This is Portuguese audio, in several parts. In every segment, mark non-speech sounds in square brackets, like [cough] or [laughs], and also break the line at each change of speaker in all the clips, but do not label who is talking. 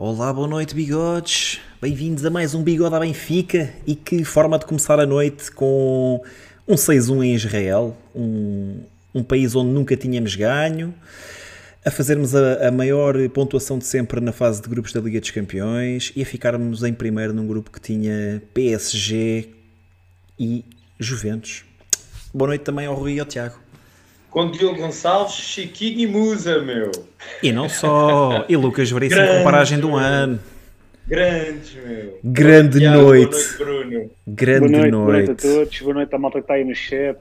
Olá, boa noite, bigodes. Bem-vindos a mais um Bigode à Benfica. E que forma de começar a noite com um 6-1 em Israel, um, um país onde nunca tínhamos ganho, a fazermos a, a, maior pontuação de sempre na fase de grupos da Liga dos Campeões e a ficarmos em primeiro num grupo que tinha PSG e Juventus. Boa noite também ao Rui e ao Tiago.
Com Diogo Gonçalves, Chiquinho e Musa, meu.
E não só. E Lucas Veríssimo com paragem do ano.
Grandes, meu.
Grande
Tiago,
noite.
Boa noite, Bruno.
Grande
boa noite,
noite.
boa noite a todos, boa noite à malta que está aí no chat.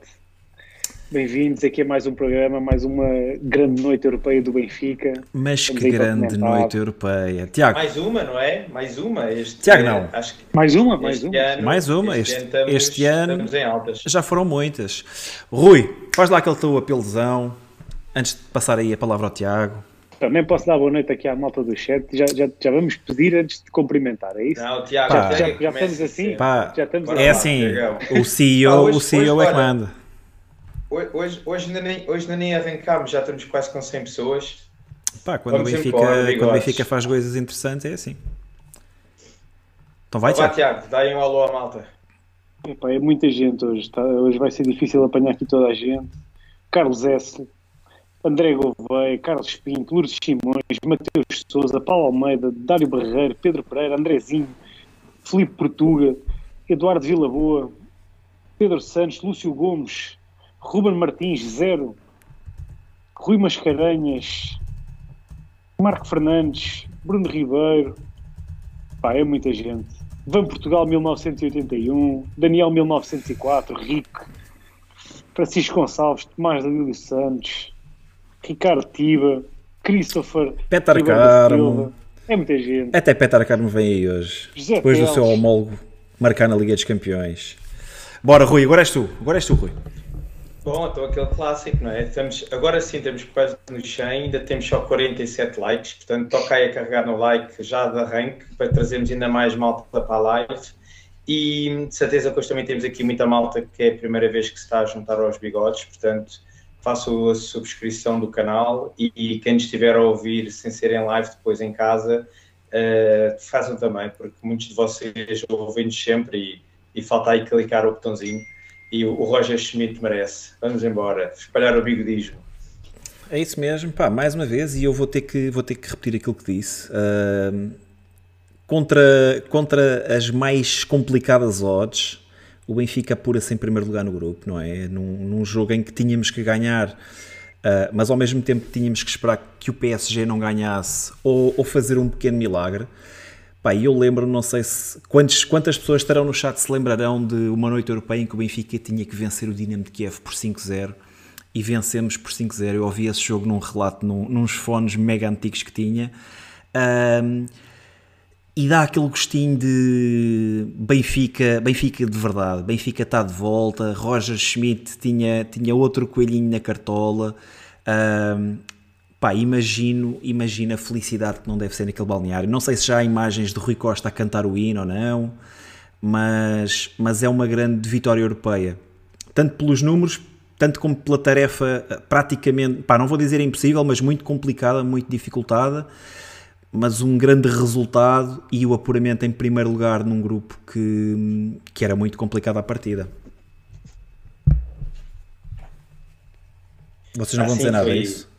Bem-vindos aqui a mais um programa, mais uma grande noite europeia do Benfica.
Mas
Estamos
que grande noite europeia. Tiago,
Mais uma, não é? Mais uma. Este,
Tiago, não.
Acho que
Mais uma, mais
este
uma.
ano,
Mais uma, este-
estamos,
este ano-
Estamos em altas.
já foram muitas. Rui, faz lá aquele teu apelozão antes de passar aí a palavra ao Tiago.
Também posso dar boa noite aqui à malta do chat. Já, já, já vamos pedir antes de cumprimentar, é isso?
Não, Tiago,
Pá.
Tiago
Já-
é
já
começa
estamos assim?
Pá,
Já estamos
é
lá,
assim,
Tiagão.
o CEO,
Ah, hoje-
o CEO
hoje,
é que manda.
Hoje, hoje, ainda nem, hoje ainda nem arrancámos, já estamos quase com 100 pessoas.
Pá, quando, o Benfica,
embora,
quando o. Benfica faz coisas interessantes é assim. Então vai, Tiago.
Tiago, dá aí um alô à malta.
Epá, é muita gente hoje. tá? Hoje vai ser difícil apanhar aqui toda a gente. Carlos S., André Gouveia, Carlos Pinto, Lourdes Simões, Mateus Souza, Paulo Almeida, Dário Barreiro, Pedro Pereira, Andrezinho, Filipe Portuga, Eduardo Vilaboa, Pedro Santos, Lúcio Gomes, Ruben Martins, zero, Rui Mascarenhas, Marco Fernandes, Bruno Ribeiro, pá, é muita gente. Van Portugal 1981, Daniel 1904, Rico, Francisco Gonçalves, Tomás Danilo Santos, Ricardo Tiba, Christopher,
Petar Carmo.
É muita gente.
Até Petar Carmo vem aí hoje.
José
Depois do
Teles.
seu homólogo marcar na Liga dos Campeões. Bora, Rui, agora és tu. Agora és tu, Rui.
Bom, então aquele clássico, não é? Estamos, agora sim estamos quase no 100, ainda temos só 47 likes, portanto toca aí a carregar no like já de arranque para trazermos ainda mais malta para a live. E de certeza que hoje também temos aqui muita malta que é a primeira vez que se está a juntar aos bigodes, portanto façam a subscrição do canal e, e quem estiver a ouvir sem ser em live depois em casa, eh, façam também, porque muitos de vocês ouvem-nos sempre e, e falta aí clicar o botãozinho e o, Roger Schmidt merece. Vamos embora, espalhar o bigodismo.
É isso mesmo, pá, mais uma vez, e eu vou ter que, vou ter que repetir aquilo que disse. Ahm, contra, contra as mais complicadas odds, o Benfica apura-se em primeiro lugar no grupo, não é? Num, num jogo em que tínhamos que ganhar, ah, mas ao mesmo tempo tínhamos que esperar que o PSG não ganhasse ou, ou fazer um pequeno milagre. Pá, eu lembro, não sei se quantos, quantas pessoas estarão no chat se lembrarão de uma noite europeia em que o Benfica tinha que vencer o Dinamo de Kiev por 5-0 e vencemos por 5-0. Eu ouvi esse jogo num relato, num, nos fones mega antigos que tinha. Ahm, e dá aquele gostinho de Benfica, Benfica de verdade. Benfica está de volta. Roger Schmidt tinha, tinha outro coelhinho na cartola. Ahm, pá, imagino, imagino a felicidade que não deve ser naquele balneário. Não sei se já há imagens de Rui Costa a cantar o hino ou não, mas, mas é uma grande vitória europeia. Tanto pelos números, tanto como pela tarefa eh, praticamente, pá, não vou dizer impossível, mas muito complicada, muito dificultada mas um grande resultado e o apuramento em primeiro lugar num grupo que, que era muito complicado à partida. Vocês não vão
Assim
dizer nada, é
foi.
isso?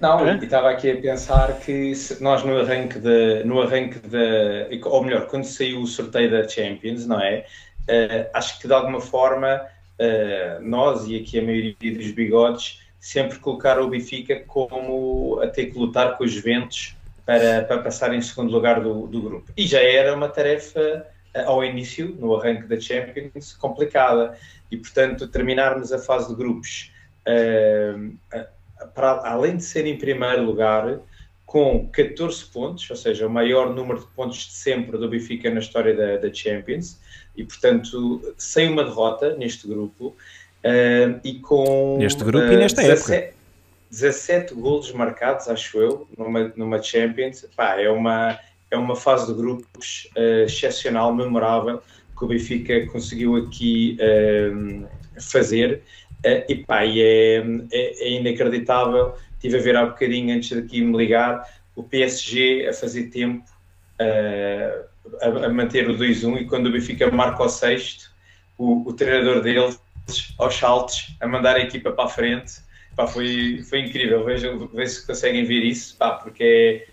Não,
Hã?
e estava aqui a pensar que nós no arranque da, no arranque ou melhor, quando saiu o sorteio da Champions, não é? Eh, acho que de alguma forma eh, nós e aqui a maioria dos bigodes sempre colocaram o Benfica como a ter que lutar com os Juventus para, para passar em segundo lugar do, do grupo. E já era uma tarefa eh, ao início, no arranque da Champions, complicada. E portanto, terminarmos a fase de grupos para, além de ser em primeiro lugar, com 14 pontos, ou seja, o maior número de pontos de sempre do Benfica na história da, da Champions, e portanto, sem uma derrota neste grupo, eh, e com.
Neste grupo
eh,
e nesta
17 17 golos marcados, acho eu, numa, numa Champions. Pá, é, uma, é uma fase de grupos eh, excepcional, memorável, que o Benfica conseguiu aqui eh, fazer. Eh, e pá, e é, é, é inacreditável. Estive a ver há bocadinho, antes daqui me ligar, o PSG a fazer tempo uh, a, a, manter o 2-1 e quando o Benfica marca o sexto, o, o treinador deles aos saltos a mandar a equipa para a frente. Pá, foi, foi incrível, vejam, vejam se conseguem ver isso, pá, porque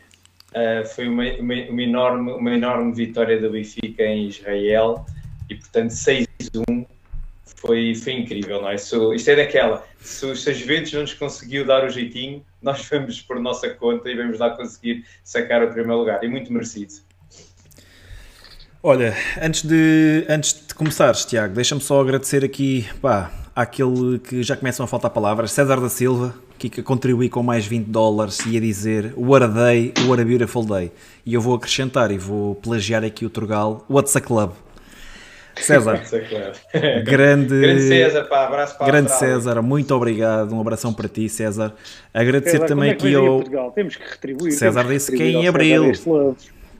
uh, foi uma, uma, uma, enorme, uma enorme vitória do Benfica em Israel e portanto 6-1 foi, foi incrível, não é? So, isto é daquela, se, a Juventus não nos conseguiu dar o jeitinho, [laughs] nós vamos por nossa conta e vamos lá conseguir sacar o primeiro lugar, e muito merecido.
Olha, antes de, antes de começares, Tiago, deixa-me só agradecer aqui pá, àquele que já começam a faltar palavras, César da Silva, que contribui com mais 20 dólares e a dizer What a day, what a beautiful day. E eu vou acrescentar e vou plagiar aqui o Turgal, What's a club? César, [laughs] grande,
grande César, pá, abraço para
grande César, muito obrigado, um abração para ti, César. Agradecer César, também é aqui ao.
Temos que retribuir.
César disse que em abril.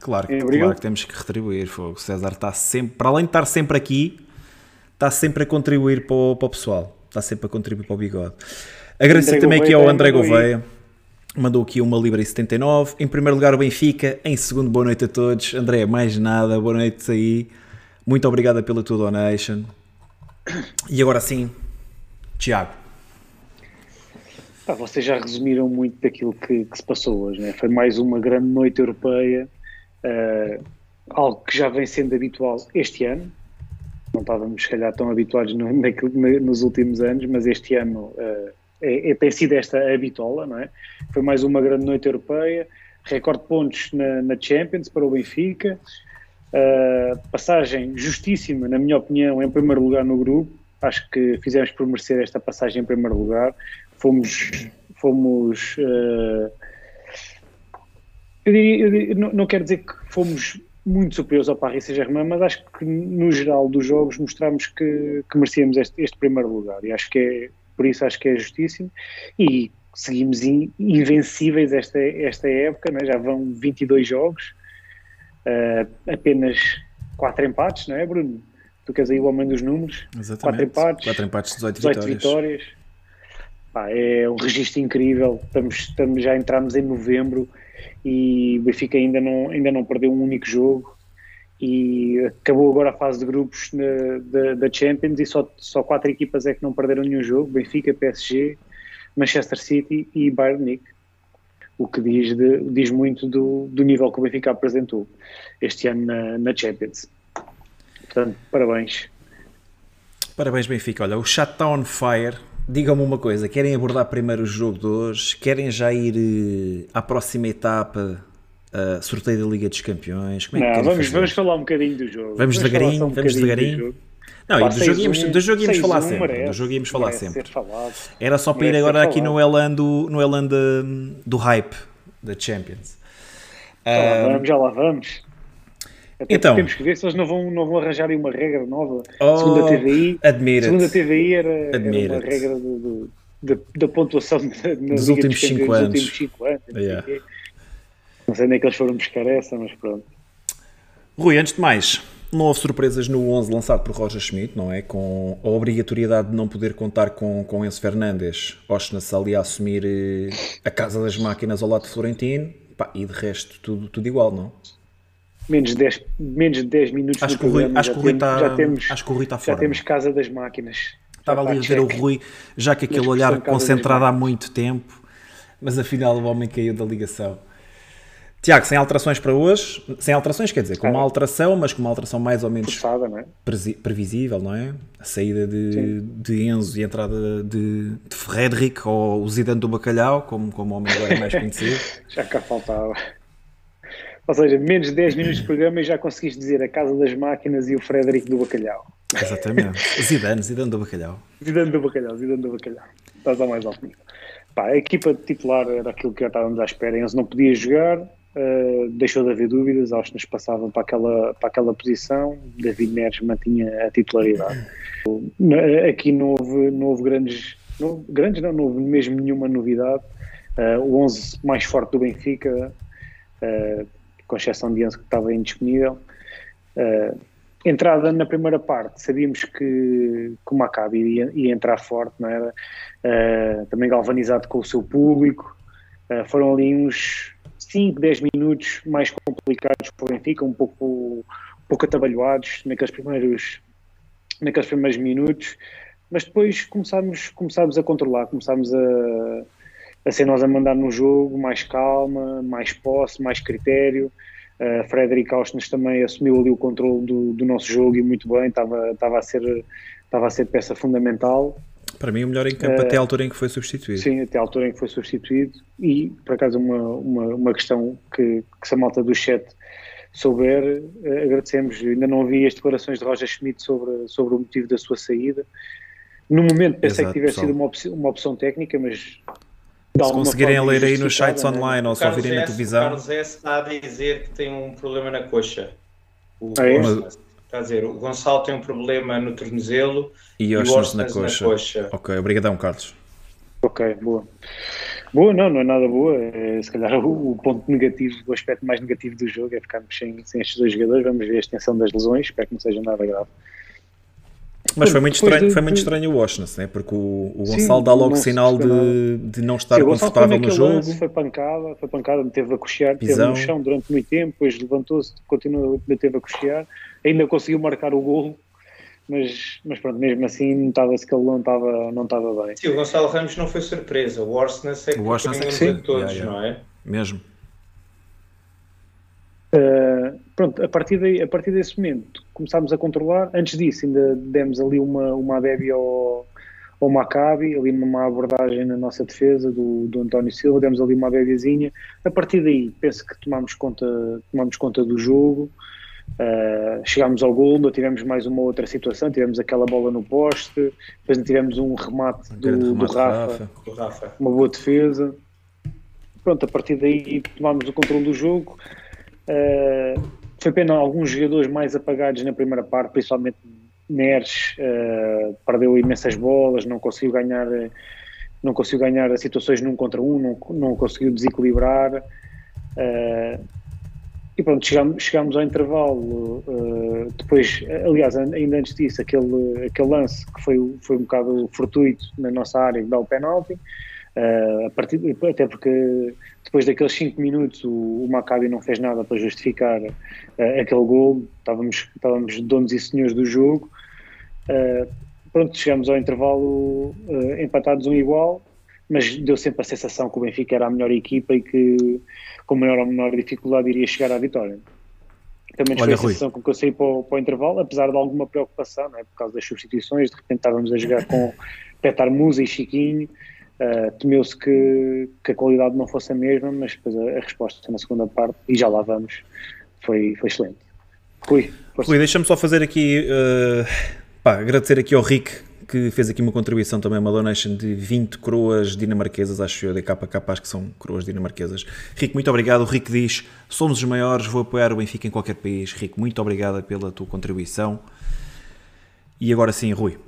Claro, claro que temos que retribuir. O César está sempre, para além de estar sempre aqui, está sempre a contribuir para o, para o pessoal, está sempre a contribuir para o bigode. Agradecer também aqui ao André Gouveia, mandou aqui uma Libra 79. Em primeiro lugar, o Benfica. Em segundo, boa noite a todos. André, mais nada, boa noite aí. Muito obrigada pela tua donation. E agora sim, Tiago.
Vocês já resumiram muito daquilo que, que se passou hoje. Né? Foi mais uma grande noite europeia uh, algo que já vem sendo habitual este ano. Não estávamos, se calhar, tão habituados no, naquilo, nos últimos anos, mas este ano uh, é, é, tem sido esta a bitola, não é? Foi mais uma grande noite europeia, recorde de pontos na, na Champions para o Benfica, uh, passagem justíssima, na minha opinião, em primeiro lugar no grupo. Acho que fizemos por merecer esta passagem em primeiro lugar. Fomos, fomos uh, eu, diria, eu diria, não, não quero dizer que fomos muito superiores ao Paris Saint-Germain, mas acho que no geral dos jogos mostramos que, que merecíamos este, este, primeiro lugar e acho que é, por isso acho que é justíssimo e seguimos in, invencíveis esta, esta época, né? já vão 22 jogos, uh, apenas 4 empates, não é Bruno? Tu queres aí o homem dos números?
Exatamente. 4
empates,
4 empates 18, 18 vitórias. vitórias.
Pá, é um registro incrível, estamos, estamos, já entramos em novembro e o Benfica ainda não, ainda não perdeu um único jogo e acabou agora a fase de grupos da, da Champions e só, só quatro equipas é que não perderam nenhum jogo, Benfica, PSG, Manchester City e Bayern Munique o que diz, de, diz muito do, do nível que o Benfica apresentou este ano na, na Champions. Portanto, parabéns.
Parabéns, Benfica. Olha, o Shutdown Fire Digam-me uma coisa, querem abordar primeiro o jogo de hoje? Querem já ir uh, à próxima etapa, uh, sorteio da Liga dos Campeões?
Como é que Não, vamos, vamos falar um bocadinho do jogo.
Vamos, vamos devagarinho, um vamos devagarinho. Não, Pá, do, jogo íamos, do jogo íamos falar sempre. Merece, do jogo íamos falar sempre. Era só para ir agora aqui no Elan do, no Elan de, do hype da Champions.
Já lá vamos, já lá vamos. Até então, temos que ver se eles não vão, não vão arranjar uma regra nova. Oh, segunda TVI, segunda TVI era, era uma regra do, do, da, da, pontuação
dos últimos 5 anos.
Últimos cinco anos yeah. Não sei nem que eles foram buscar essa, mas pronto.
Rui, antes de mais, não houve surpresas no 11 lançado por Roger Schmidt, não é? Com a obrigatoriedade de não poder contar com, com Enzo Fernandes, Oshness ali a assumir eh, a casa das máquinas ao lado de Florentino, pá, e de resto tudo, tudo igual, não?
menos de 10, menos de 10 minutos
acho que o Rui, acho que o Rui está, já temos, acho que o Rui está
fora. Já temos Casa das Máquinas.
Estava ali a ver o Rui, já que aquele olhar concentrado há muito tempo, mas afinal o homem caiu da ligação. Tiago, sem alterações para hoje, sem alterações quer dizer, com uma alteração, mas com uma alteração mais ou menos
Forçada, não é?
previsível, não é? A saída de, de Enzo e a entrada de, de Frederic ou o Zidane do Bacalhau, como, como o homem agora é mais conhecido. [laughs]
já cá faltava. Ou seja, menos de 10 minutos de programa e já conseguiste dizer a Casa das Máquinas e o Frederico do Bacalhau.
Exatamente. Zidane, Zidane do Bacalhau.
Zidane do Bacalhau, Zidane do Bacalhau. Estás ao mais alto nível. Pá, a equipa titular era aquilo que já estávamos à espera. Eles não podia jogar, uh, deixou de haver dúvidas, que nos passavam para aquela, para aquela posição. David Neres mantinha a titularidade. Aqui não houve, não houve grandes, não, grandes não, não houve mesmo nenhuma novidade. Uh, o 11 mais forte do Benfica uh, com exceção de Enzo que estava indisponível. Entrada na primeira parte, sabíamos que, que o Maccabi ia, ia entrar forte, não era? Também galvanizado com o seu público. Foram ali uns 5, 10 minutos mais complicados para o Benfica, um pouco, um pouco atabalhoados naqueles primeiros, naqueles primeiros minutos, mas depois começámos, começámos a controlar, começámos a, a ser nós a mandar no jogo, mais calma, mais posse, mais critério. Uh, Frederic Ausnes também assumiu ali o controle do, do nosso jogo e muito bem, estava, estava, a ser, estava a ser peça fundamental.
Para mim, o melhor em campo uh, até a altura em que foi substituído.
Sim, até a altura em que foi substituído. E, por acaso, uma, uma, uma questão que, que se a malta do chat souber, uh, agradecemos. ainda não ouvi as declarações de Roger Schmidt sobre, sobre o motivo da sua saída. No momento pensei Exato, que tivesse pessoal. sido uma opção, uma opção técnica, mas
se conseguirem ler aí nos sites né? online ou só virem na televisão. O
Carlos S está a dizer que tem um problema na coxa. O ah, é? Está a dizer, o Gonçalo tem um problema no tornozelo
e, e o Orsnes na, coxa. na coxa. Ok, obrigadão, Carlos.
Ok, boa. Boa, não, não é nada boa. É, se calhar o, o, ponto negativo, o aspecto mais negativo do jogo é ficarmos sem, sem estes dois jogadores. Vamos ver a extensão das lesões, espero que não seja nada grave.
Mas foi muito estranho, de, foi muito estranho o Washington, né? porque o, o Gonçalo sim, dá logo sinal de, de não estar Sim, confortável no jogo. Lance,
foi pancada, foi pancada, teve a coxear, teve no chão durante muito tempo, depois levantou-se, continua, teve a coxear, ainda conseguiu marcar o golo, mas, mas pronto, mesmo assim notava-se que ele não estava, não estava bem.
Sim, o Gonçalo Ramos não foi surpresa, o Orsnes é que o é que sim. todos, yeah, yeah. não é?
Mesmo.
Uh, pronto, a partir, daí, a partir desse momento começámos a controlar. Antes disso, ainda demos ali uma, uma adébia ao, ao Maccabi, ali numa abordagem na nossa defesa do, do António Silva, demos ali uma adébiazinha. A partir daí, penso que tomámos conta, tomámos conta do jogo. Uh, chegámos ao gol, tivemos mais uma outra situação, tivemos aquela bola no poste, depois tivemos um remate, do, remate do, Rafa, do Rafa, uma boa defesa. Pronto, a partir daí tomámos o controle do jogo. Uh, foi pena alguns jogadores mais apagados na primeira parte, principalmente Neres, uh, perdeu imensas bolas, não conseguiu ganhar, não conseguiu ganhar situações num contra um, não, não conseguiu desequilibrar. Uh, e pronto, chegámos, chegámos ao intervalo. Uh, depois, aliás, ainda antes disso, aquele, aquele lance que foi, foi um bocado fortuito na nossa área, que dá o penalti. Uh, partir, até porque depois daqueles 5 minutos o, o Maccabi não fez nada para justificar uh, aquele gol, estávamos, estávamos donos e senhores do jogo. Pronto, chegamos ao intervalo empatados um igual, mas deu sempre a sensação que o Benfica era a melhor equipa e que com maior ou menor dificuldade iria chegar à vitória. Também foi a sensação com que eu saí para o, para o, intervalo, apesar de alguma preocupação, é por causa das substituições, de repente estávamos a jogar com Petar Musa e Chiquinho, Uh, Temeu-se que, que, a qualidade não fosse a mesma, mas depois a, a, resposta na segunda parte, e já lá vamos, foi, foi excelente. Rui,
Rui deixa-me só fazer aqui, uh, pá, agradecer aqui ao Rick, que fez aqui uma contribuição também, uma donation de 20 coroas dinamarquesas, acho eu, de capa acho que são coroas dinamarquesas. Rick, muito obrigado. O Rick diz: somos os maiores, vou apoiar o Benfica em qualquer país. Rick, muito obrigado pela tua contribuição. E agora sim, Rui.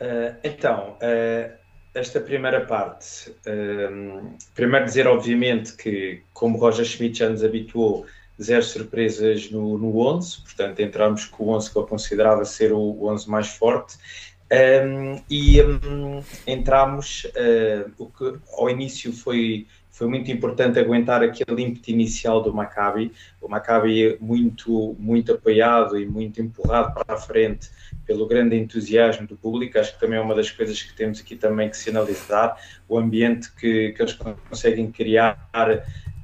Uh, então, uh, esta primeira parte, uh, primeiro dizer obviamente que, como Roger Schmidt já nos habituou, zero surpresas no, no 11, portanto entramos com o 11 que eu considerava ser o 11 mais forte, um, e um, entramos, o que ao início foi foi muito importante aguentar aquele ímpeto inicial do Maccabi, o Maccabi muito, muito apoiado e muito empurrado para a frente pelo grande entusiasmo do público, acho que também é uma das coisas que temos aqui também que sinalizar, o ambiente que, que eles conseguem criar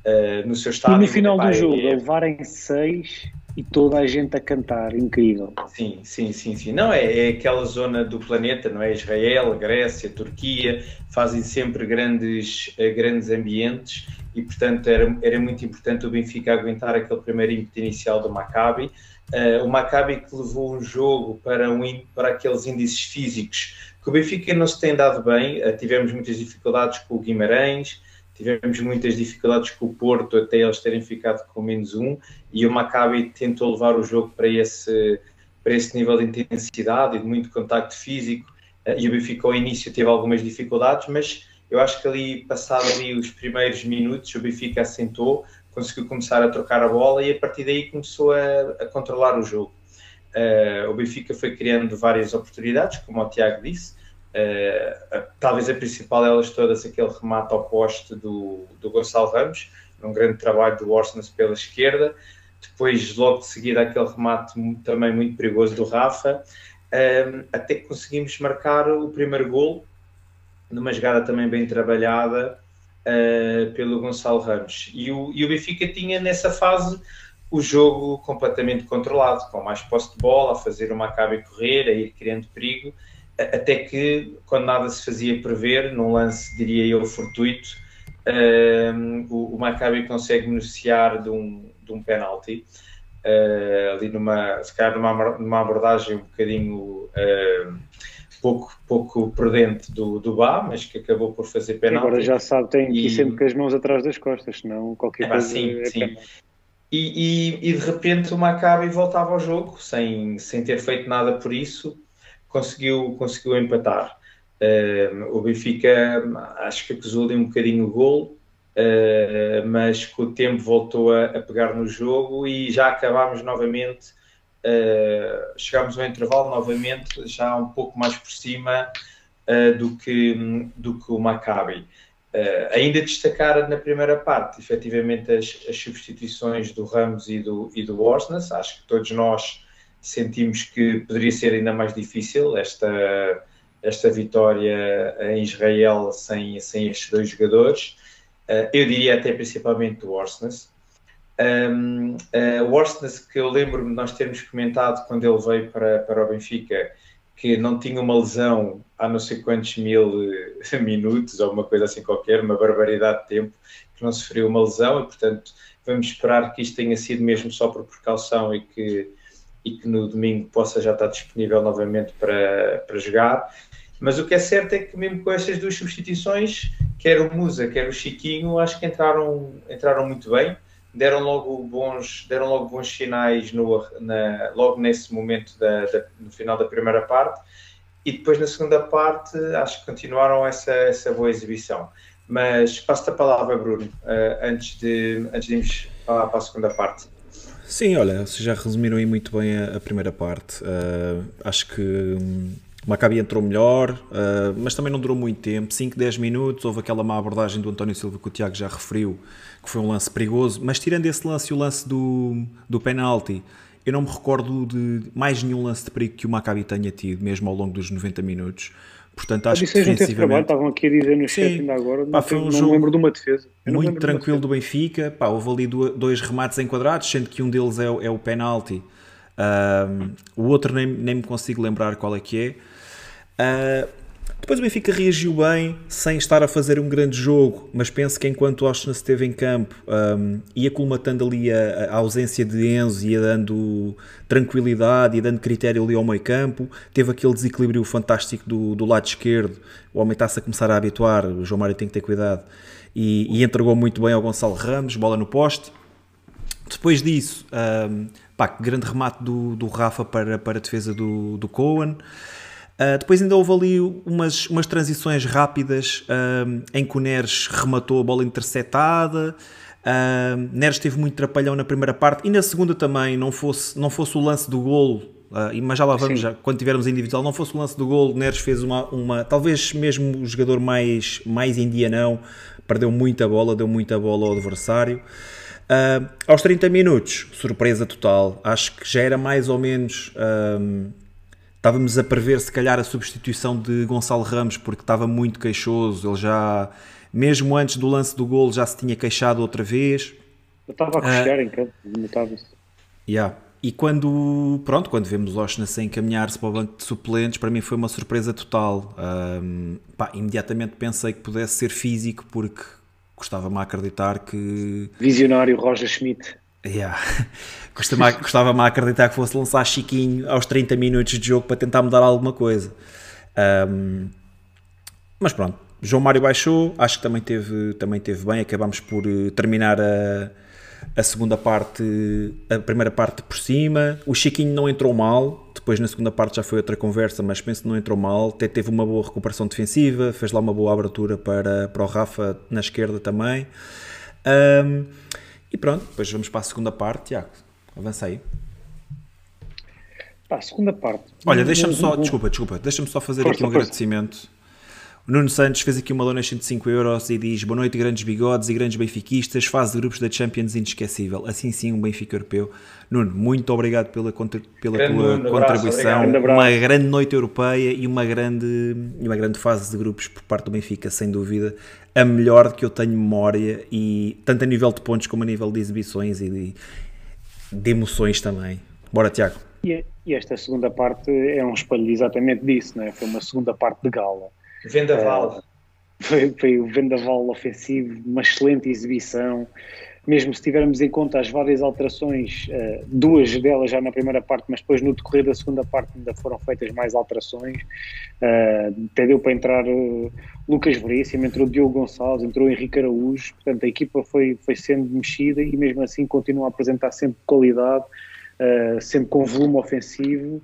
uh, no seu estádio.
E no final do jogo, é... levarem seis e toda a gente a cantar, incrível.
Sim, sim, sim, sim. Não, é, é aquela zona do planeta, não é? Israel, Grécia, Turquia, fazem sempre grandes, eh, grandes ambientes e, portanto, era, era muito importante o Benfica aguentar aquele primeiro ímpeto inicial do Maccabi. Uh, o Maccabi que levou um jogo para, um, para aqueles índices físicos que o Benfica não se tem dado bem, uh, tivemos muitas dificuldades com o Guimarães, tivemos muitas dificuldades com o Porto até eles terem ficado com menos um e o Maccabi tentou levar o jogo para esse, para esse nível de intensidade e de muito contacto físico uh, e o Benfica ao início teve algumas dificuldades, mas eu acho que ali, passado ali os primeiros minutos, o Benfica assentou, conseguiu começar a trocar a bola e a partir daí começou a, a controlar o jogo. Uh, o Benfica foi criando várias oportunidades, como o Tiago disse, talvez a principal delas todas, aquele remate ao poste do, do Gonçalo Ramos, um grande trabalho do Orsnes pela esquerda. Depois, logo de seguida, aquele remate também muito perigoso do Rafa, até que conseguimos marcar o primeiro gol, numa jogada também bem trabalhada uh, pelo Gonçalo Ramos. E o, e o Benfica tinha nessa fase o jogo completamente controlado, com mais posse de bola, a fazer uma e correr, a ir criando perigo, até que, quando nada se fazia prever, num lance, diria eu, fortuito, um, o, o Maccabi consegue beneficiar de um, de um penalti, uh, ali numa, se calhar numa, numa abordagem um bocadinho uh, pouco, pouco prudente do, do Bá, mas que acabou por fazer penalti.
Agora já sabe, tem que ir sempre com as mãos atrás das costas, senão qualquer é, coisa
sim, é sim. E, e, e, de repente o Maccabi voltava ao jogo, sem, sem ter feito nada por isso, conseguiu, conseguiu empatar. Uh, o Benfica acho que acusou ali um bocadinho o gol, uh, mas com o tempo voltou a, a, pegar no jogo e já acabámos novamente. Uh, chegámos ao intervalo novamente, já um pouco mais por cima do, que, do que o Maccabi. ainda destacar na primeira parte, efetivamente, as, as substituições do Ramos e do, e do Orsnes. Acho que todos nós sentimos que poderia ser ainda mais difícil esta, esta vitória em Israel sem, sem estes dois jogadores. Uh, eu diria até principalmente o Orsnes. Um, uh, o Orsnes, que eu lembro-me de nós termos comentado quando ele veio para, para o Benfica, que não tinha uma lesão há não sei quantos mil eh, [laughs] minutos ou uma coisa assim qualquer, uma barbaridade de tempo, que não sofreu uma lesão e, portanto, vamos esperar que isto tenha sido mesmo só por precaução e que e que no domingo possa já estar disponível novamente para, para jogar. Mas o que é certo é que mesmo com estas duas substituições, quer o Musa, quer o Chiquinho, acho que entraram, entraram muito bem, deram logo bons, deram logo bons sinais no, na, logo nesse momento da, da, no final da primeira parte e depois na segunda parte acho que continuaram essa, essa boa exibição. Mas passo-te a palavra, Bruno, uh, antes, de, antes de irmos para a segunda parte.
Sim, olha, vocês já resumiram aí muito bem a, a primeira parte. Uh, acho que o Maccabi entrou melhor, uh, mas também não durou muito tempo 5, 10 minutos. Houve aquela má abordagem do António Silva que o Tiago já referiu, que foi um lance perigoso. Mas tirando esse lance e o lance do, do penalti, eu não me recordo de mais nenhum lance de perigo que o Maccabi tenha tido, mesmo ao longo dos 90 minutos. Portanto, acho que defensivamente...
trabalho, estavam aqui a dizer no chat ainda agora, pá, foi um não jogo lembro de uma defesa.
muito tranquilo do Benfica, pá, houve ali dois remates enquadrados, sendo que um deles é, é o penalti, um, o outro nem, nem me consigo lembrar qual é que é. Uh, depois o Benfica reagiu bem, sem estar a fazer um grande jogo, mas penso que enquanto o Austin esteve em campo, um, ia colmatando ali a, a, ausência de Enzo, ia dando tranquilidade, ia dando critério ali ao meio campo, teve aquele desequilíbrio fantástico do, do lado esquerdo, o homem está-se a começar a habituar, o João Mário tem que ter cuidado, e, e entregou muito bem ao Gonçalo Ramos, bola no poste. Depois disso, um, pá, grande remate do, do Rafa para, para a defesa do, do Cohen. Uh, depois ainda houve ali umas, umas transições rápidas em que o Neres rematou a bola interceptada. Uh, Neres teve muito trapalhão na primeira parte e na segunda também, não fosse, não fosse o lance do golo, uh, mas já lá vamos, já, quando tivermos individual, não fosse o lance do golo, Neres fez uma, uma talvez mesmo o jogador mais, mais indianão, perdeu muita bola, deu muita bola ao adversário. Uh, aos 30 minutos, surpresa total, acho que já era mais ou menos Estávamos a prever, se calhar, a substituição de Gonçalo Ramos, porque estava muito queixoso. Ele já, mesmo antes do lance do golo, já se tinha queixado outra vez.
Eu estava a coxar uh, em campo, notava-se.
Yeah. E quando, pronto, quando vemos o Oshness encaminhar-se para o banco de suplentes, para mim foi uma surpresa total. Um, pá, imediatamente pensei que pudesse ser físico, porque gostava-me a acreditar que...
Visionário Roger Schmidt.
Yeah. [laughs] Gostava-me a acreditar que fosse lançar Chiquinho aos 30 minutos de jogo para tentar mudar alguma coisa. Um, mas pronto, João Mário baixou, acho que também teve, também teve bem. Acabámos por eh, terminar a, a segunda parte, a primeira parte por cima. O Chiquinho não entrou mal, depois na segunda parte já foi outra conversa, mas penso que não entrou mal. Até teve uma boa recuperação defensiva, fez lá uma boa abertura para, para o Rafa na esquerda também. Um, e pronto, depois vamos para a segunda parte. Tiago, avança aí.
Pá, segunda parte.
Olha, deixa-me só, desculpa, desculpa, deixa-me só fazer força, aqui um força. agradecimento o Nuno Santos fez aqui uma donation de 5 euros e diz Boa noite, grandes bigodes e grandes benfiquistas, fase de grupos da Champions inesquecível. Assim sim, um Benfica europeu. Nuno, muito obrigado pela, pela tua Nuno, contribuição. Abraço. Uma grande noite europeia e uma grande, e uma grande fase de grupos por parte do Benfica, sem dúvida. A melhor que eu tenho memória, e tanto a nível de pontos como a nível de exibições e de, de emoções também. Bora, Tiago.
E, e esta segunda parte é um espelho exatamente disso, é? foi uma segunda parte de gala
Vendaval. Uh,
foi, foi o vendaval ofensivo, uma excelente exibição. Mesmo se tivermos em conta as várias alterações, uh, duas delas já na primeira parte, mas depois no decorrer da segunda parte ainda foram feitas mais alterações. Uh, até deu para entrar uh, Lucas Veríssimo, entrou Diogo Gonçalves, entrou Henrique Araújo. Portanto, a equipa foi, foi sendo mexida e mesmo assim continua a apresentar sempre qualidade uh, sempre com volume ofensivo,